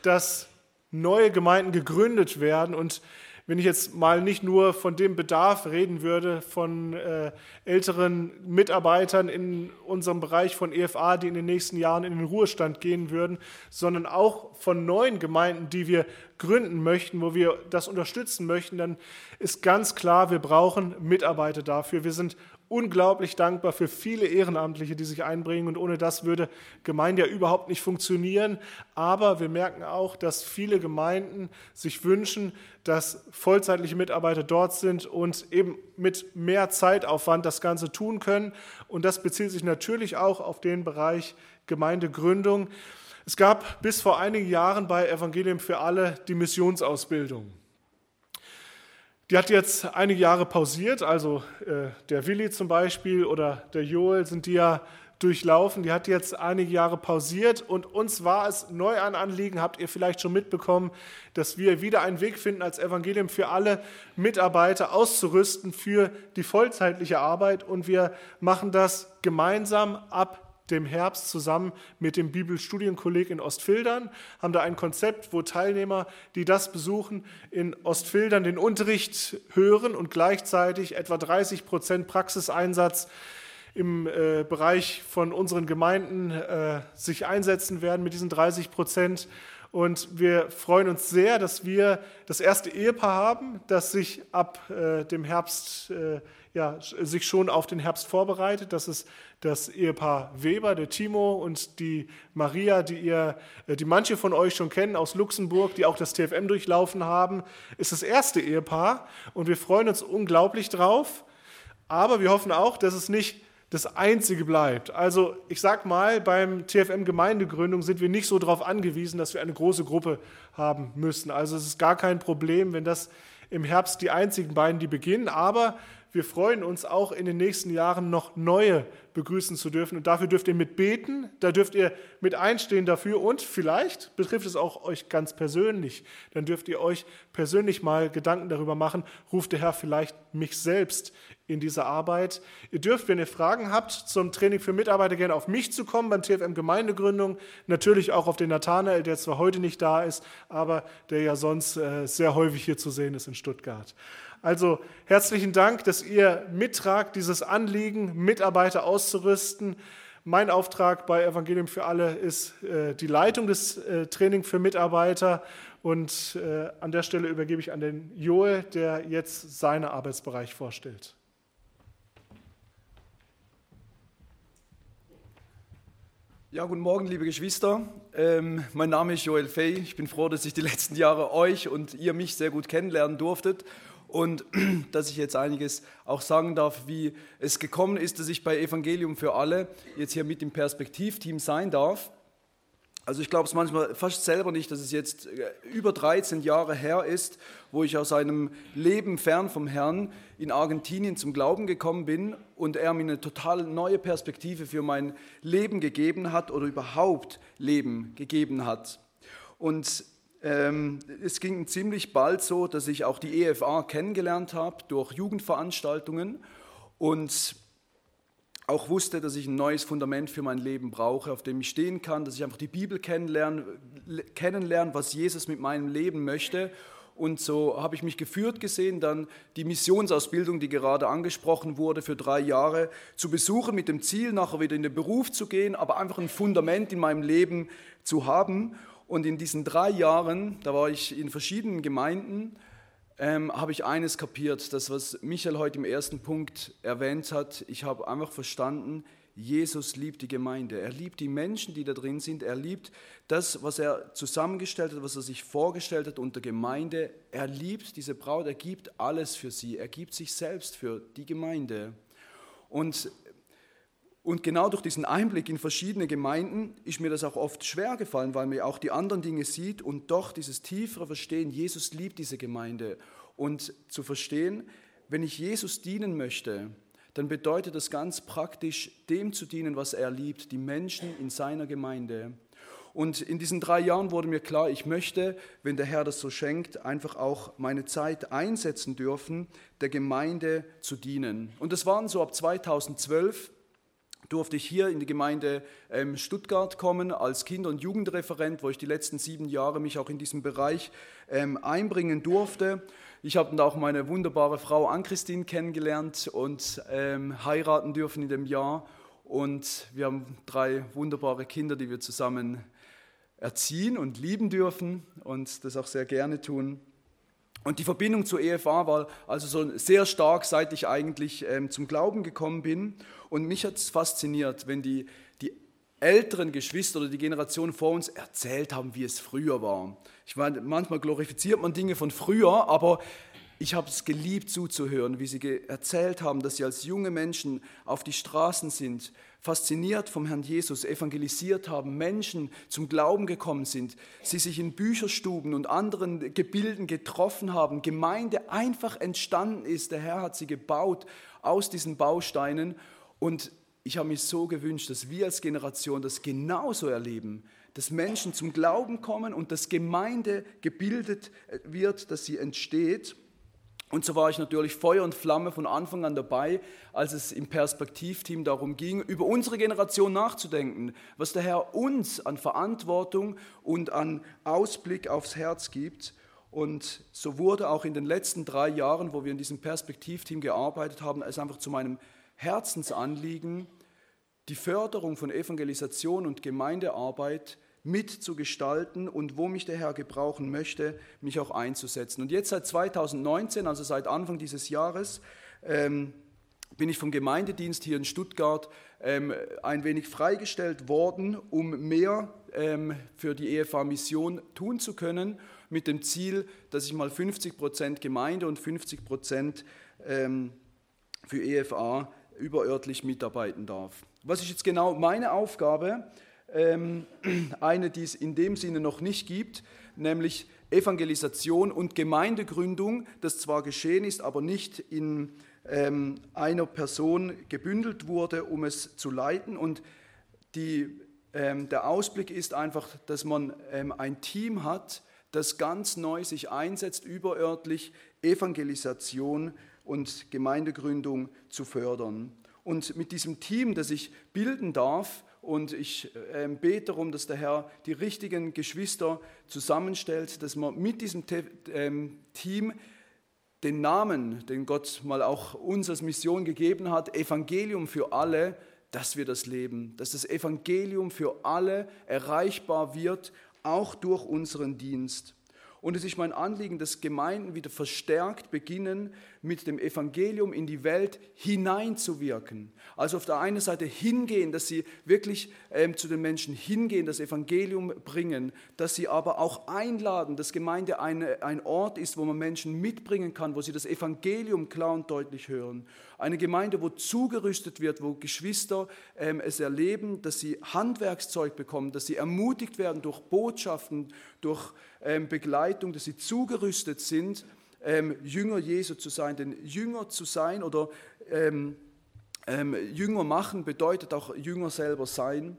Speaker 2: dass neue Gemeinden gegründet werden und wenn ich jetzt mal nicht nur von dem Bedarf reden würde, von äh, älteren Mitarbeitern in unserem Bereich von EFA, die in den nächsten Jahren in den Ruhestand gehen würden, sondern auch von neuen Gemeinden, die wir gründen möchten, wo wir das unterstützen möchten, dann ist ganz klar, wir brauchen Mitarbeiter dafür. Wir sind unglaublich dankbar für viele Ehrenamtliche, die sich einbringen und ohne das würde Gemeinde ja überhaupt nicht funktionieren. Aber wir merken auch, dass viele Gemeinden sich wünschen, dass vollzeitliche Mitarbeiter dort sind und eben mit mehr Zeitaufwand das Ganze tun können. Und das bezieht sich natürlich auch auf den Bereich Gemeindegründung. Es gab bis vor einigen Jahren bei Evangelium für alle die Missionsausbildung. Die hat jetzt einige Jahre pausiert, also äh, der Willi zum Beispiel oder der Joel sind die ja durchlaufen. Die hat jetzt einige Jahre pausiert und uns war es neu ein Anliegen, habt ihr vielleicht schon mitbekommen, dass wir wieder einen Weg finden, als Evangelium für alle Mitarbeiter auszurüsten für die vollzeitliche Arbeit und wir machen das gemeinsam ab dem Herbst zusammen mit dem Bibelstudienkolleg in Ostfildern, haben da ein Konzept, wo Teilnehmer, die das besuchen, in Ostfildern den Unterricht hören und gleichzeitig etwa 30 Prozent Praxiseinsatz im äh, Bereich von unseren Gemeinden äh, sich einsetzen werden mit diesen 30 Prozent. Und wir freuen uns sehr, dass wir das erste Ehepaar haben, das sich ab äh, dem Herbst äh, ja, sich schon auf den Herbst vorbereitet. Das ist das Ehepaar Weber, der Timo und die Maria, die, ihr, äh, die manche von euch schon kennen aus Luxemburg, die auch das TFM durchlaufen haben, ist das erste Ehepaar und wir freuen uns unglaublich drauf. Aber wir hoffen auch, dass es nicht das Einzige bleibt. Also ich sag mal, beim TFM Gemeindegründung sind wir nicht so darauf angewiesen, dass wir eine große Gruppe haben müssen. Also es ist gar kein Problem, wenn das im Herbst die einzigen beiden, die beginnen. Aber wir freuen uns auch in den nächsten Jahren noch neue begrüßen zu dürfen. Und dafür dürft ihr mitbeten, da dürft ihr mit einstehen dafür. Und vielleicht betrifft es auch euch ganz persönlich. Dann dürft ihr euch persönlich mal Gedanken darüber machen, ruft der Herr vielleicht mich selbst in diese Arbeit. Ihr dürft, wenn ihr Fragen habt zum Training für Mitarbeiter, gerne auf mich zu kommen beim TFM Gemeindegründung. Natürlich auch auf den Nathanael, der zwar heute nicht da ist, aber der ja sonst äh, sehr häufig hier zu sehen ist in Stuttgart. Also herzlichen Dank, dass ihr mittragt, dieses Anliegen, Mitarbeiter auszurüsten. Mein Auftrag bei Evangelium für alle ist äh, die Leitung des äh, Trainings für Mitarbeiter. Und äh, an der Stelle übergebe ich an den Joel, der jetzt seinen Arbeitsbereich vorstellt.
Speaker 3: Ja, guten Morgen, liebe Geschwister. Ähm, mein Name ist Joel Fey. Ich bin froh, dass ich die letzten Jahre euch und ihr mich sehr gut kennenlernen durftet und dass ich jetzt einiges auch sagen darf, wie es gekommen ist, dass ich bei Evangelium für alle jetzt hier mit im Perspektivteam sein darf. Also ich glaube es manchmal fast selber nicht, dass es jetzt äh, über 13 Jahre her ist, wo ich aus einem Leben fern vom Herrn in Argentinien zum Glauben gekommen bin und er mir eine total neue Perspektive für mein Leben gegeben hat oder überhaupt Leben gegeben hat. Und es ging ziemlich bald so, dass ich auch die EFA kennengelernt habe durch Jugendveranstaltungen und auch wusste, dass ich ein neues Fundament für mein Leben brauche, auf dem ich stehen kann, dass ich einfach die Bibel kennenlerne, kennenlerne was Jesus mit meinem Leben möchte. Und so habe ich mich geführt gesehen, dann die Missionsausbildung, die gerade angesprochen wurde, für drei Jahre zu besuchen, mit dem Ziel, nachher wieder in den Beruf zu gehen, aber einfach ein Fundament in meinem Leben zu haben. Und in diesen drei Jahren, da war ich in verschiedenen Gemeinden, ähm, habe ich eines kapiert, das was Michael heute im ersten Punkt erwähnt hat. Ich habe einfach verstanden, Jesus liebt die Gemeinde. Er liebt die Menschen, die da drin sind. Er liebt das, was er zusammengestellt hat, was er sich vorgestellt hat unter Gemeinde. Er liebt diese Braut. Er gibt alles für sie. Er gibt sich selbst für die Gemeinde. Und und genau durch diesen Einblick in verschiedene Gemeinden ist mir das auch oft schwer gefallen, weil man auch die anderen Dinge sieht und doch dieses tiefere Verstehen, Jesus liebt diese Gemeinde. Und zu verstehen, wenn ich Jesus dienen möchte, dann bedeutet das ganz praktisch, dem zu dienen, was er liebt, die Menschen in seiner Gemeinde. Und in diesen drei Jahren wurde mir klar, ich möchte, wenn der Herr das so schenkt, einfach auch meine Zeit einsetzen dürfen, der Gemeinde zu dienen. Und das waren so ab 2012 durfte ich hier in die Gemeinde ähm, Stuttgart kommen als Kinder- und Jugendreferent, wo ich die letzten sieben Jahre mich auch in diesem Bereich ähm, einbringen durfte. Ich habe dann auch meine wunderbare Frau Ann-Christine kennengelernt und ähm, heiraten dürfen in dem Jahr. Und wir haben drei wunderbare Kinder, die wir zusammen erziehen und lieben dürfen und das auch sehr gerne tun. Und die Verbindung zur EFA war also so sehr stark, seit ich eigentlich ähm, zum Glauben gekommen bin. Und mich hat es fasziniert, wenn die, die älteren Geschwister oder die Generation vor uns erzählt haben, wie es früher war. Ich meine, manchmal glorifiziert man Dinge von früher, aber ich habe es geliebt zuzuhören, wie sie erzählt haben, dass sie als junge Menschen auf die Straßen sind, fasziniert vom Herrn Jesus, evangelisiert haben, Menschen zum Glauben gekommen sind, sie sich in Bücherstuben und anderen Gebilden getroffen haben, Gemeinde einfach entstanden ist. Der Herr hat sie gebaut aus diesen Bausteinen und ich habe mir so gewünscht, dass wir als Generation das genauso erleben, dass Menschen zum Glauben kommen und dass Gemeinde gebildet wird, dass sie entsteht. Und so war ich natürlich Feuer und Flamme von Anfang an dabei, als es im Perspektivteam darum ging, über unsere Generation nachzudenken, was der Herr uns an Verantwortung und an Ausblick aufs Herz gibt. Und so wurde auch in den letzten drei Jahren, wo wir in diesem Perspektivteam gearbeitet haben, es einfach zu meinem Herzensanliegen, die Förderung von Evangelisation und Gemeindearbeit mitzugestalten und wo mich der Herr gebrauchen möchte, mich auch einzusetzen. Und jetzt seit 2019, also seit Anfang dieses Jahres, ähm, bin ich vom Gemeindedienst hier in Stuttgart ähm, ein wenig freigestellt worden, um mehr ähm, für die EFA-Mission tun zu können, mit dem Ziel, dass ich mal 50 Prozent Gemeinde und 50 Prozent ähm, für EFA überörtlich mitarbeiten darf. Was ist jetzt genau meine Aufgabe? Ähm, eine, die es in dem Sinne noch nicht gibt, nämlich Evangelisation und Gemeindegründung, das zwar geschehen ist, aber nicht in ähm, einer Person gebündelt wurde, um es zu leiten. Und die, ähm, der Ausblick ist einfach, dass man ein Team hat, das ganz neu sich einsetzt, überörtlich Evangelisation und Gemeindegründung zu fördern. Und mit diesem Team, das ich bilden darf, und ich äh, bete darum, dass der Herr die richtigen Geschwister zusammenstellt, dass man mit diesem ähm, Team den Namen, den Gott mal auch uns als Mission gegeben hat, Evangelium für alle, dass wir das leben, dass das Evangelium für alle erreichbar wird, auch durch unseren Dienst. Und es ist mein Anliegen, dass Gemeinden wieder verstärkt beginnen, mit dem Evangelium in die Welt hineinzuwirken. Also auf der einen Seite hingehen, dass sie wirklich ähm, zu den Menschen hingehen, das Evangelium bringen, dass sie aber auch einladen, dass Gemeinde eine, ein Ort ist, wo man Menschen mitbringen kann, wo sie das Evangelium klar und deutlich hören. Eine Gemeinde, wo zugerüstet wird, wo Geschwister ähm, es erleben, dass sie Handwerkszeug bekommen, dass sie ermutigt werden durch Botschaften, durch ähm, Begleitung, dass sie zugerüstet sind, ähm, Jünger Jesu zu sein. Denn Jünger zu sein oder ähm, ähm, Jünger machen bedeutet auch Jünger selber sein.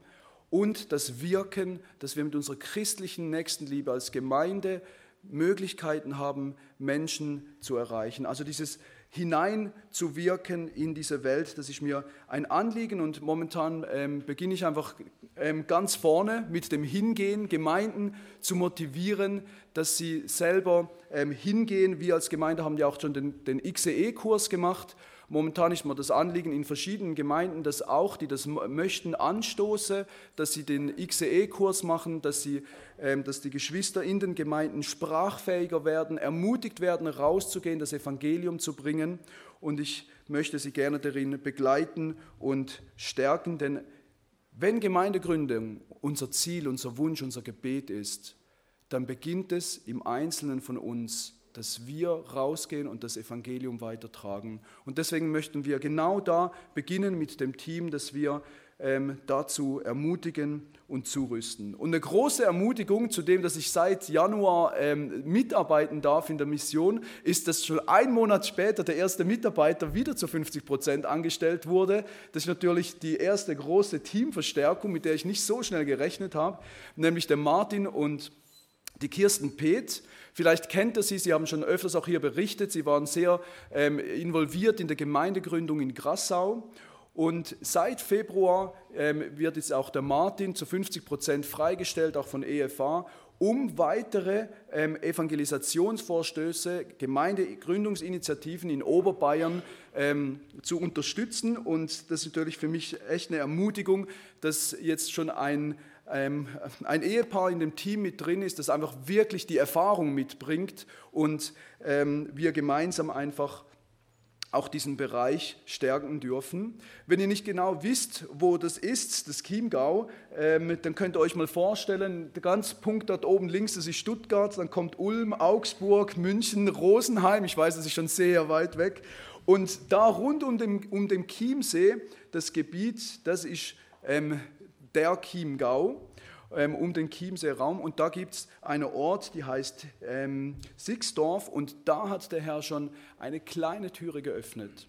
Speaker 3: Und das Wirken, dass wir mit unserer christlichen Nächstenliebe als Gemeinde Möglichkeiten haben, Menschen zu erreichen. Also dieses hineinzuwirken in diese Welt. Das ist mir ein Anliegen und momentan ähm, beginne ich einfach ähm, ganz vorne mit dem Hingehen, Gemeinden zu motivieren, dass sie selber ähm, hingehen. Wir als Gemeinde haben ja auch schon den, den XEE-Kurs gemacht Momentan ist mir das Anliegen in verschiedenen Gemeinden, dass auch, die das möchten, anstoße, dass sie den XEE-Kurs machen, dass, sie, ähm, dass die Geschwister in den Gemeinden sprachfähiger werden, ermutigt werden, rauszugehen, das Evangelium zu bringen. Und ich möchte sie gerne darin begleiten und stärken, denn wenn Gemeindegründung unser Ziel, unser Wunsch, unser Gebet ist, dann beginnt es im Einzelnen von uns dass wir rausgehen und das Evangelium weitertragen. Und deswegen möchten wir genau da beginnen mit dem Team, dass wir ähm, dazu ermutigen und zurüsten. Und eine große Ermutigung zu dem, dass ich seit Januar ähm, mitarbeiten darf in der Mission, ist, dass schon ein Monat später der erste Mitarbeiter wieder zu 50 Prozent angestellt wurde. Das ist natürlich die erste große Teamverstärkung, mit der ich nicht so schnell gerechnet habe, nämlich der Martin und die Kirsten Peth. Vielleicht kennt ihr sie, sie haben schon öfters auch hier berichtet, sie waren sehr ähm, involviert in der Gemeindegründung in Grassau. Und seit Februar ähm, wird jetzt auch der Martin zu 50 Prozent freigestellt, auch von EFA, um weitere ähm, Evangelisationsvorstöße, Gemeindegründungsinitiativen in Oberbayern ähm, zu unterstützen. Und das ist natürlich für mich echt eine Ermutigung, dass jetzt schon ein ein Ehepaar in dem Team mit drin ist, das einfach wirklich die Erfahrung mitbringt und ähm, wir gemeinsam einfach auch diesen Bereich stärken dürfen. Wenn ihr nicht genau wisst, wo das ist, das Chiemgau, ähm, dann könnt ihr euch mal vorstellen, der ganze Punkt dort oben links, das ist Stuttgart, dann kommt Ulm, Augsburg, München, Rosenheim, ich weiß, das ist schon sehr weit weg. Und da rund um den, um den Chiemsee, das Gebiet, das ist ähm, der Chiemgau ähm, um den Chiemsee-Raum. Und da gibt es einen Ort, die heißt ähm, Sixdorf. Und da hat der Herr schon eine kleine Türe geöffnet.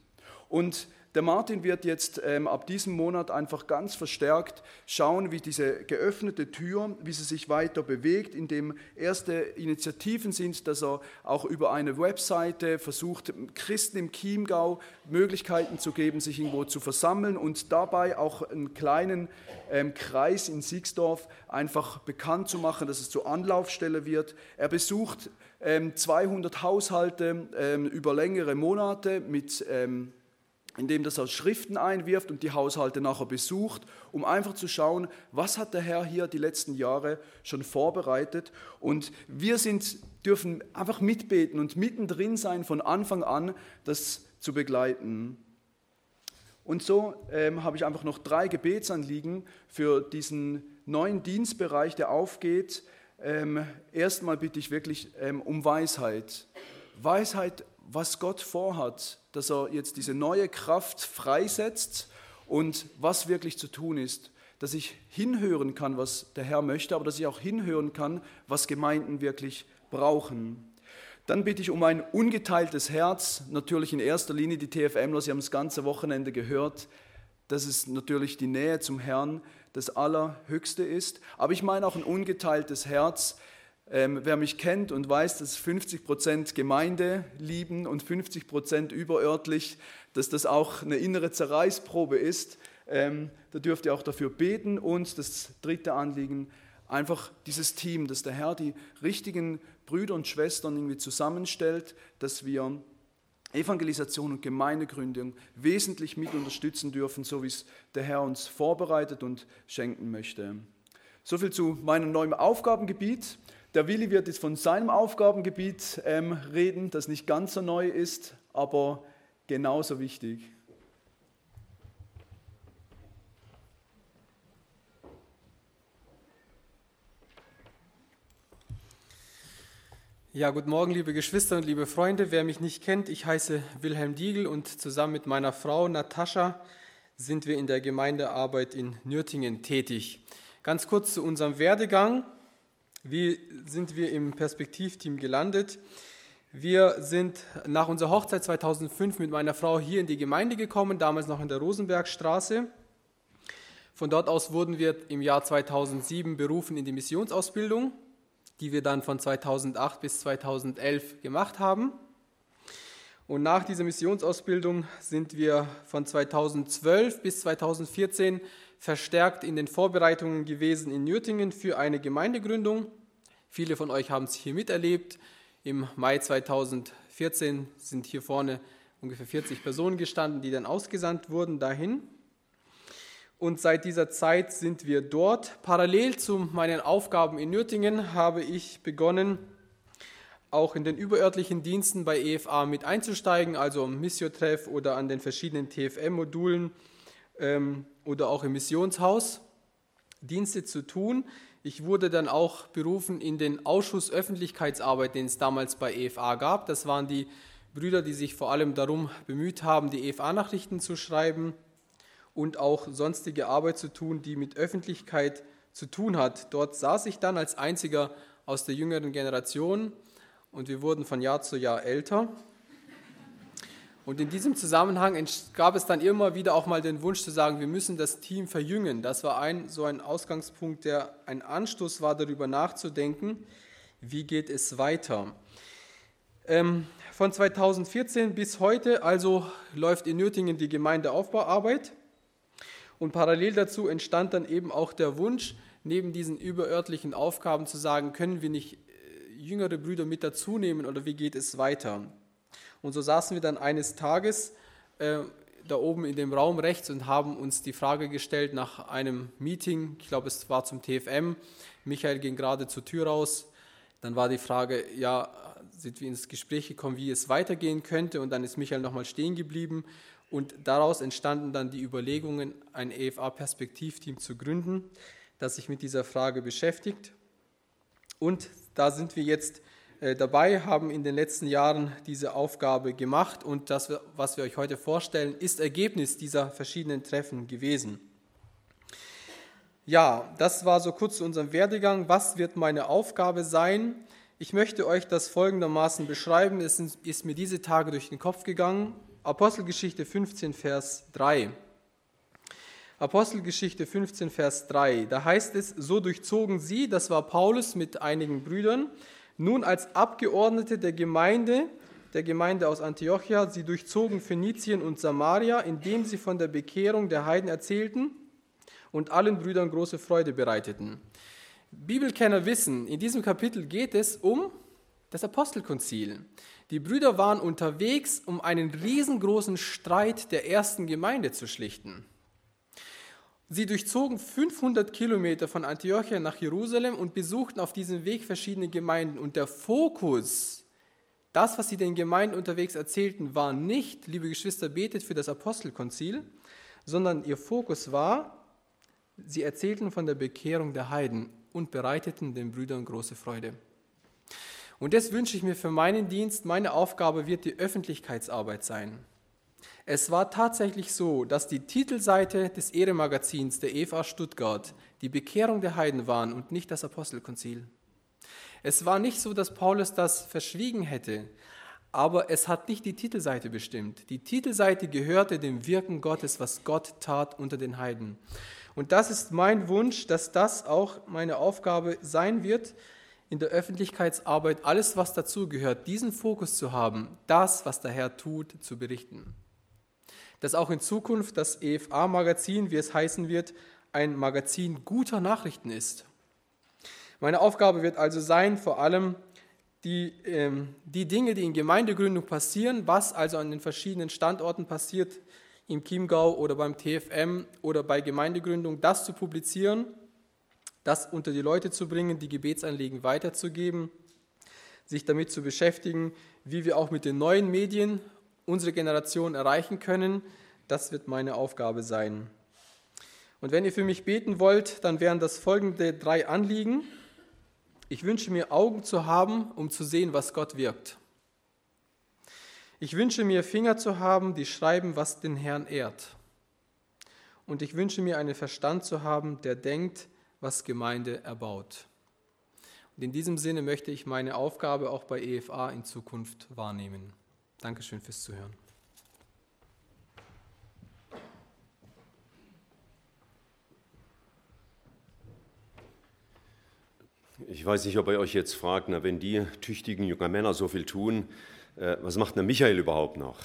Speaker 3: Und der Martin wird jetzt ähm, ab diesem Monat einfach ganz verstärkt schauen, wie diese geöffnete Tür, wie sie sich weiter bewegt, indem erste Initiativen sind, dass er auch über eine Webseite versucht, Christen im Chiemgau Möglichkeiten zu geben, sich irgendwo zu versammeln und dabei auch einen kleinen ähm, Kreis in Siegsdorf einfach bekannt zu machen, dass es zur Anlaufstelle wird. Er besucht ähm, 200 Haushalte ähm, über längere Monate mit ähm, indem das er Schriften einwirft und die Haushalte nachher besucht, um einfach zu schauen, was hat der Herr hier die letzten Jahre schon vorbereitet. Und wir sind, dürfen einfach mitbeten und mittendrin sein von Anfang an, das zu begleiten. Und so ähm, habe ich einfach noch drei Gebetsanliegen für diesen neuen Dienstbereich, der aufgeht. Ähm, erstmal bitte ich wirklich ähm, um Weisheit. Weisheit was Gott vorhat, dass er jetzt diese neue Kraft freisetzt. Und was wirklich zu tun ist, dass ich hinhören kann, was der Herr möchte, aber dass ich auch hinhören kann, was Gemeinden wirklich brauchen. Dann bitte ich um ein ungeteiltes Herz, natürlich in erster Linie die TFMler, Sie haben das ganze Wochenende gehört, dass es natürlich die Nähe zum Herrn das Allerhöchste ist, aber ich meine auch ein ungeteiltes Herz, ähm, wer mich kennt und weiß, dass 50 Prozent Gemeinde lieben und 50 Prozent überörtlich, dass das auch eine innere Zerreißprobe ist, ähm, da dürft ihr auch dafür beten. Und das dritte Anliegen, einfach dieses Team, dass der Herr die richtigen Brüder und Schwestern irgendwie zusammenstellt, dass wir Evangelisation und Gemeindegründung wesentlich mit unterstützen dürfen, so wie es der Herr uns vorbereitet und schenken möchte. Soviel zu meinem neuen Aufgabengebiet. Der Willi wird jetzt von seinem Aufgabengebiet ähm, reden, das nicht ganz so neu ist, aber genauso wichtig.
Speaker 4: Ja, guten Morgen, liebe Geschwister und liebe Freunde. Wer mich nicht kennt, ich heiße Wilhelm Diegel und zusammen mit meiner Frau Natascha sind wir in der Gemeindearbeit in Nürtingen tätig. Ganz kurz zu unserem Werdegang. Wie sind wir im Perspektivteam gelandet? Wir sind nach unserer Hochzeit 2005 mit meiner Frau hier in die Gemeinde gekommen, damals noch in der Rosenbergstraße. Von dort aus wurden wir im Jahr 2007 berufen in die Missionsausbildung, die wir dann von 2008 bis 2011 gemacht haben. Und nach dieser Missionsausbildung sind wir von 2012 bis 2014 verstärkt in den Vorbereitungen gewesen in Nürtingen für eine Gemeindegründung. Viele von euch haben es hier miterlebt. Im Mai 2014 sind hier vorne ungefähr 40 Personen gestanden, die dann ausgesandt wurden dahin. Und seit dieser Zeit sind wir dort. Parallel zu meinen Aufgaben in Nürtingen habe ich begonnen, auch in den überörtlichen Diensten bei EFA mit einzusteigen, also am Missiotreff oder an den verschiedenen TFM-Modulen ähm, oder auch im Missionshaus Dienste zu tun. Ich wurde dann auch berufen in den Ausschuss Öffentlichkeitsarbeit, den es damals bei EFA gab. Das waren die Brüder, die sich vor allem darum bemüht haben, die EFA-Nachrichten zu schreiben und auch sonstige Arbeit zu tun, die mit Öffentlichkeit zu tun hat. Dort saß ich dann als einziger aus der jüngeren Generation und wir wurden von Jahr zu Jahr älter. Und in diesem Zusammenhang gab es dann immer wieder auch mal den Wunsch zu sagen, wir müssen das Team verjüngen. Das war ein, so ein Ausgangspunkt, der ein Anstoß war, darüber nachzudenken, wie geht es weiter. Ähm, von 2014 bis heute also läuft in Nürtingen die Gemeindeaufbauarbeit und parallel dazu entstand dann eben auch der Wunsch, neben diesen überörtlichen Aufgaben zu sagen, können wir nicht äh, jüngere Brüder mit dazu nehmen oder wie geht es weiter? Und so saßen wir dann eines Tages äh, da oben in dem Raum rechts und haben uns die Frage gestellt nach einem Meeting, ich glaube es war zum TFM, Michael ging gerade zur Tür raus, dann war die Frage, ja, sind wir ins Gespräch gekommen, wie es weitergehen könnte? Und dann ist Michael nochmal stehen geblieben. Und daraus entstanden dann die Überlegungen, ein EFA-Perspektivteam zu gründen, das sich mit dieser Frage beschäftigt. Und da sind wir jetzt dabei, haben in den letzten Jahren diese Aufgabe gemacht und das, was wir euch heute vorstellen, ist Ergebnis dieser verschiedenen Treffen gewesen. Ja, das war so kurz zu unserem Werdegang. Was wird meine Aufgabe sein? Ich möchte euch das folgendermaßen beschreiben. Es ist mir diese Tage durch den Kopf gegangen. Apostelgeschichte 15, Vers 3. Apostelgeschichte 15, Vers 3. Da heißt es, so durchzogen sie, das war Paulus mit einigen Brüdern, nun als Abgeordnete der Gemeinde, der Gemeinde aus Antiochia, sie durchzogen Phönizien und Samaria, indem sie von der Bekehrung der Heiden erzählten und allen Brüdern große Freude bereiteten. Bibelkenner wissen, in diesem Kapitel geht es um das Apostelkonzil. Die Brüder waren unterwegs, um einen riesengroßen Streit der ersten Gemeinde zu schlichten. Sie durchzogen 500 Kilometer von Antiochia nach Jerusalem und besuchten auf diesem Weg verschiedene Gemeinden. Und der Fokus, das, was sie den Gemeinden unterwegs erzählten, war nicht, liebe Geschwister, betet für das Apostelkonzil, sondern ihr Fokus war, sie erzählten von der Bekehrung der Heiden und bereiteten den Brüdern große Freude. Und das wünsche ich mir für meinen Dienst. Meine Aufgabe wird die Öffentlichkeitsarbeit sein. Es war tatsächlich so, dass die Titelseite des Ehremagazins der EVA Stuttgart die Bekehrung der Heiden waren und nicht das Apostelkonzil. Es war nicht so, dass Paulus das verschwiegen hätte, aber es hat nicht die Titelseite bestimmt. Die Titelseite gehörte dem Wirken Gottes, was Gott tat unter den Heiden. Und das ist mein Wunsch, dass das auch meine Aufgabe sein wird, in der Öffentlichkeitsarbeit alles, was dazugehört, diesen Fokus zu haben, das, was der Herr tut, zu berichten dass auch in Zukunft das EFA-Magazin, wie es heißen wird, ein Magazin guter Nachrichten ist. Meine Aufgabe wird also sein, vor allem die, ähm, die Dinge, die in Gemeindegründung passieren, was also an den verschiedenen Standorten passiert, im Chiemgau oder beim TFM oder bei Gemeindegründung, das zu publizieren, das unter die Leute zu bringen, die Gebetsanliegen weiterzugeben, sich damit zu beschäftigen, wie wir auch mit den neuen Medien unsere Generation erreichen können, das wird meine Aufgabe sein. Und wenn ihr für mich beten wollt, dann wären das folgende drei Anliegen. Ich wünsche mir Augen zu haben, um zu sehen, was Gott wirkt. Ich wünsche mir Finger zu haben, die schreiben, was den Herrn ehrt. Und ich wünsche mir einen Verstand zu haben, der denkt, was Gemeinde erbaut. Und in diesem Sinne möchte ich meine Aufgabe auch bei EFA in Zukunft wahrnehmen. Dankeschön fürs Zuhören.
Speaker 1: Ich weiß nicht, ob ihr euch jetzt fragt, na, wenn die tüchtigen jungen Männer so viel tun, äh, was macht der Michael überhaupt noch?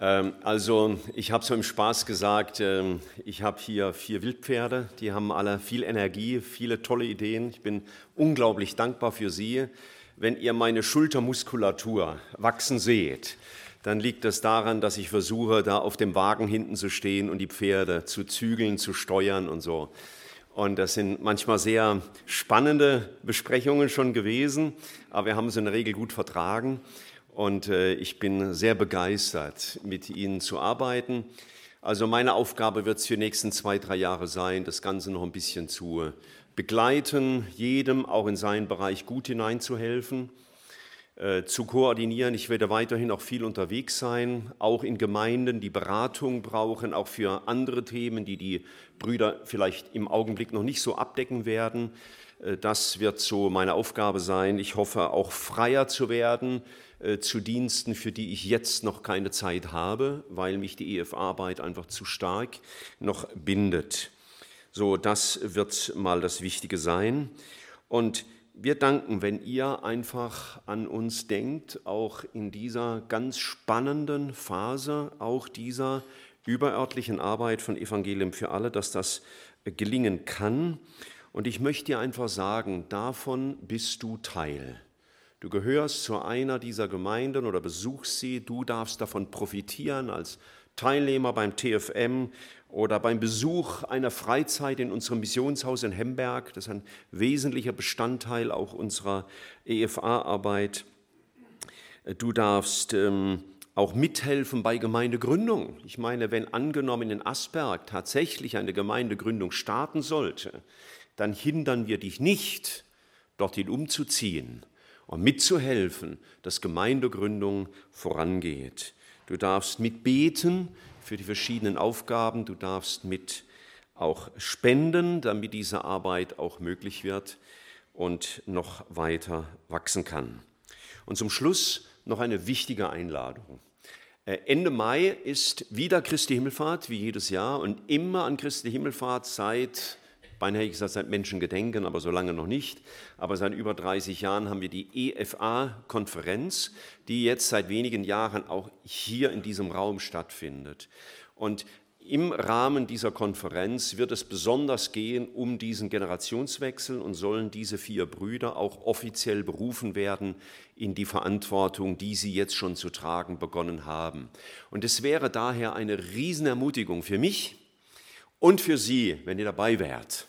Speaker 1: Ähm, also, ich habe so im Spaß gesagt, ähm, ich habe hier vier Wildpferde, die haben alle viel Energie, viele tolle Ideen. Ich bin unglaublich dankbar für sie wenn ihr meine Schultermuskulatur wachsen seht, dann liegt das daran, dass ich versuche, da auf dem Wagen hinten zu stehen und die Pferde zu zügeln, zu steuern und so. Und das sind manchmal sehr spannende Besprechungen schon gewesen, aber wir haben es in der Regel gut vertragen. Und äh, ich bin sehr begeistert, mit Ihnen zu arbeiten. Also meine Aufgabe wird es für die nächsten zwei, drei Jahre sein, das Ganze noch ein bisschen zu begleiten, jedem auch in seinen Bereich gut hineinzuhelfen, äh, zu koordinieren. Ich werde weiterhin auch viel unterwegs sein, auch in Gemeinden, die Beratung brauchen, auch für andere Themen, die die Brüder vielleicht im Augenblick noch nicht so abdecken werden. Äh, das wird so meine Aufgabe sein. Ich hoffe auch freier zu werden äh, zu Diensten, für die ich jetzt noch keine Zeit habe, weil mich die EF-Arbeit einfach zu stark noch bindet. So, das wird mal das Wichtige sein. Und wir danken, wenn ihr einfach an uns denkt, auch in dieser ganz spannenden Phase, auch dieser überörtlichen Arbeit von Evangelium für alle, dass das gelingen kann. Und ich möchte dir einfach sagen, davon bist du Teil. Du gehörst zu einer dieser Gemeinden oder besuchst sie, du darfst davon profitieren als Teilnehmer beim TFM oder beim Besuch einer Freizeit in unserem Missionshaus in Hemberg. Das ist ein wesentlicher Bestandteil auch unserer EFA-Arbeit. Du darfst ähm, auch mithelfen bei Gemeindegründung. Ich meine, wenn angenommen in Asperg tatsächlich eine Gemeindegründung starten sollte, dann hindern wir dich nicht, dorthin umzuziehen und mitzuhelfen, dass Gemeindegründung vorangeht. Du darfst mitbeten für die verschiedenen Aufgaben, du darfst mit auch spenden, damit diese Arbeit auch möglich wird und noch weiter wachsen kann. Und zum Schluss noch eine wichtige Einladung. Äh, Ende Mai ist wieder Christi Himmelfahrt, wie jedes Jahr, und immer an Christi Himmelfahrt seit beinahe hätte ich gesagt, seit Menschen gedenken, aber so lange noch nicht. Aber seit über 30 Jahren haben wir die EFA-Konferenz, die jetzt seit wenigen Jahren auch hier in diesem Raum stattfindet. Und im Rahmen dieser Konferenz wird es besonders gehen um diesen Generationswechsel und sollen diese vier Brüder auch offiziell berufen werden in die Verantwortung, die sie jetzt schon zu tragen begonnen haben. Und es wäre daher eine Riesenermutigung für mich, und für Sie, wenn ihr dabei wärt.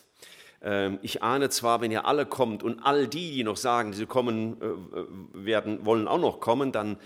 Speaker 1: Ähm, ich ahne zwar, wenn ihr alle kommt und all die, die noch sagen, sie kommen äh, werden, wollen auch noch kommen, dann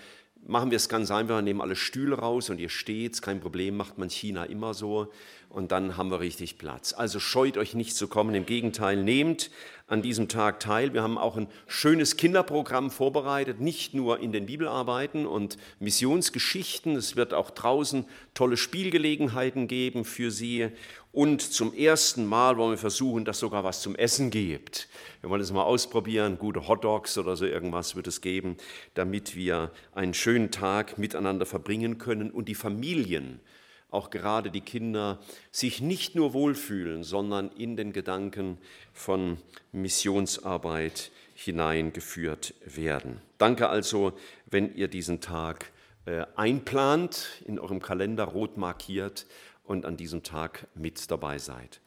Speaker 1: machen wir es ganz einfach, nehmen alle Stühle raus und ihr steht, kein Problem, macht man China immer so und dann haben wir richtig Platz. Also scheut euch nicht zu kommen, im Gegenteil, nehmt an diesem Tag teil. Wir haben auch ein schönes Kinderprogramm vorbereitet, nicht nur in den Bibelarbeiten und Missionsgeschichten, es wird auch draußen tolle Spielgelegenheiten geben für sie und zum ersten Mal wollen wir versuchen, dass sogar was zum Essen gibt. Wir wollen es mal ausprobieren, gute Hotdogs oder so irgendwas wird es geben, damit wir einen schönen Tag miteinander verbringen können und die Familien, auch gerade die Kinder, sich nicht nur wohlfühlen, sondern in den Gedanken von Missionsarbeit hineingeführt werden. Danke also, wenn ihr diesen Tag äh, einplant, in eurem Kalender rot markiert und an diesem Tag mit dabei seid.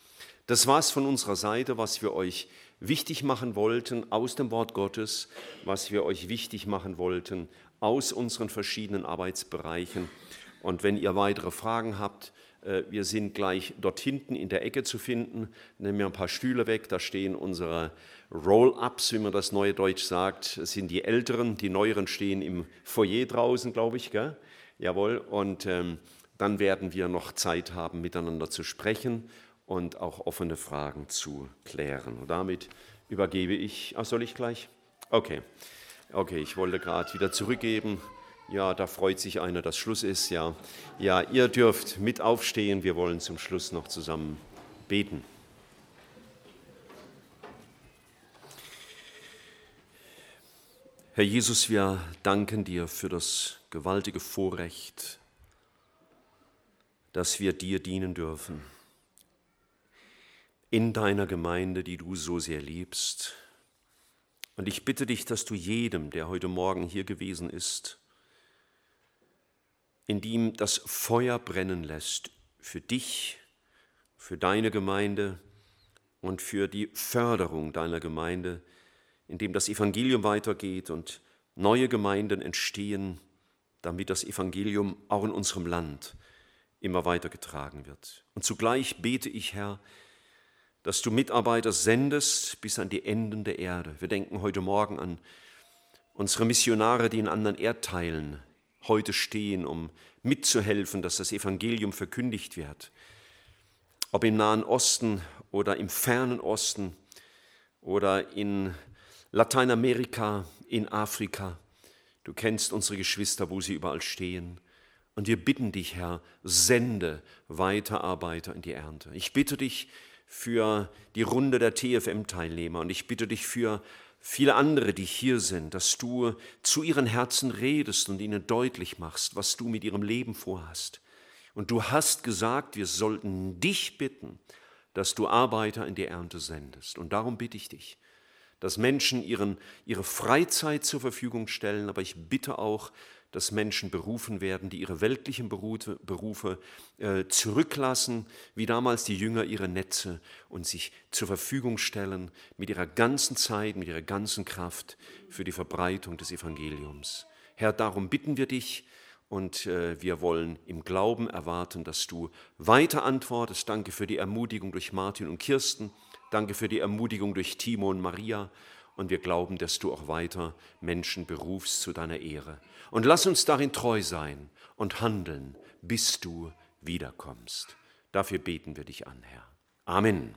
Speaker 1: Das war es von unserer Seite, was wir euch wichtig machen wollten aus dem Wort Gottes, was wir euch wichtig machen wollten aus unseren verschiedenen Arbeitsbereichen. Und wenn ihr weitere Fragen habt, äh, wir sind gleich dort hinten in der Ecke zu finden. Nehmen wir ein paar Stühle weg, da stehen unsere Roll-ups, wie man das neue Deutsch sagt. Das sind die älteren, die neueren stehen im Foyer draußen, glaube ich. Gell? Jawohl. Und ähm, dann werden wir noch Zeit haben, miteinander zu sprechen und auch offene Fragen zu klären. Und damit übergebe ich, ach, soll ich gleich? Okay, okay, ich wollte gerade wieder zurückgeben. Ja, da freut sich einer, dass Schluss ist. Ja, ja, ihr dürft mit aufstehen. Wir wollen zum Schluss noch zusammen beten. Herr Jesus, wir danken dir für das gewaltige Vorrecht, dass wir dir dienen dürfen. In deiner Gemeinde, die du so sehr liebst. Und ich bitte dich, dass du jedem, der heute Morgen hier gewesen ist, in dem das Feuer brennen lässt für dich, für deine Gemeinde und für die Förderung deiner Gemeinde, in dem das Evangelium weitergeht und neue Gemeinden entstehen, damit das Evangelium auch in unserem Land immer weitergetragen wird. Und zugleich bete ich, Herr, dass du Mitarbeiter sendest bis an die Enden der Erde. Wir denken heute Morgen an unsere Missionare, die in anderen Erdteilen heute stehen, um mitzuhelfen, dass das Evangelium verkündigt wird. Ob im Nahen Osten oder im fernen Osten oder in Lateinamerika, in Afrika. Du kennst unsere Geschwister, wo sie überall stehen. Und wir bitten dich, Herr, sende Weiterarbeiter in die Ernte. Ich bitte dich für die Runde der TFM-Teilnehmer und ich bitte dich für viele andere, die hier sind, dass du zu ihren Herzen redest und ihnen deutlich machst, was du mit ihrem Leben vorhast. Und du hast gesagt, wir sollten dich bitten, dass du Arbeiter in die Ernte sendest. Und darum bitte ich dich, dass Menschen ihren, ihre Freizeit zur Verfügung stellen, aber ich bitte auch, dass Menschen berufen werden, die ihre weltlichen Berufe, Berufe äh, zurücklassen, wie damals die Jünger ihre Netze und sich zur Verfügung stellen mit ihrer ganzen Zeit, mit ihrer ganzen Kraft für die Verbreitung des Evangeliums. Herr, darum bitten wir dich, und äh, wir wollen im Glauben erwarten, dass du weiter antwortest. Danke für die Ermutigung durch Martin und Kirsten. Danke für die Ermutigung durch Timo und Maria. Und wir glauben, dass du auch weiter Menschen berufst zu deiner Ehre. Und lass uns darin treu sein und handeln, bis du wiederkommst. Dafür beten wir dich an, Herr. Amen.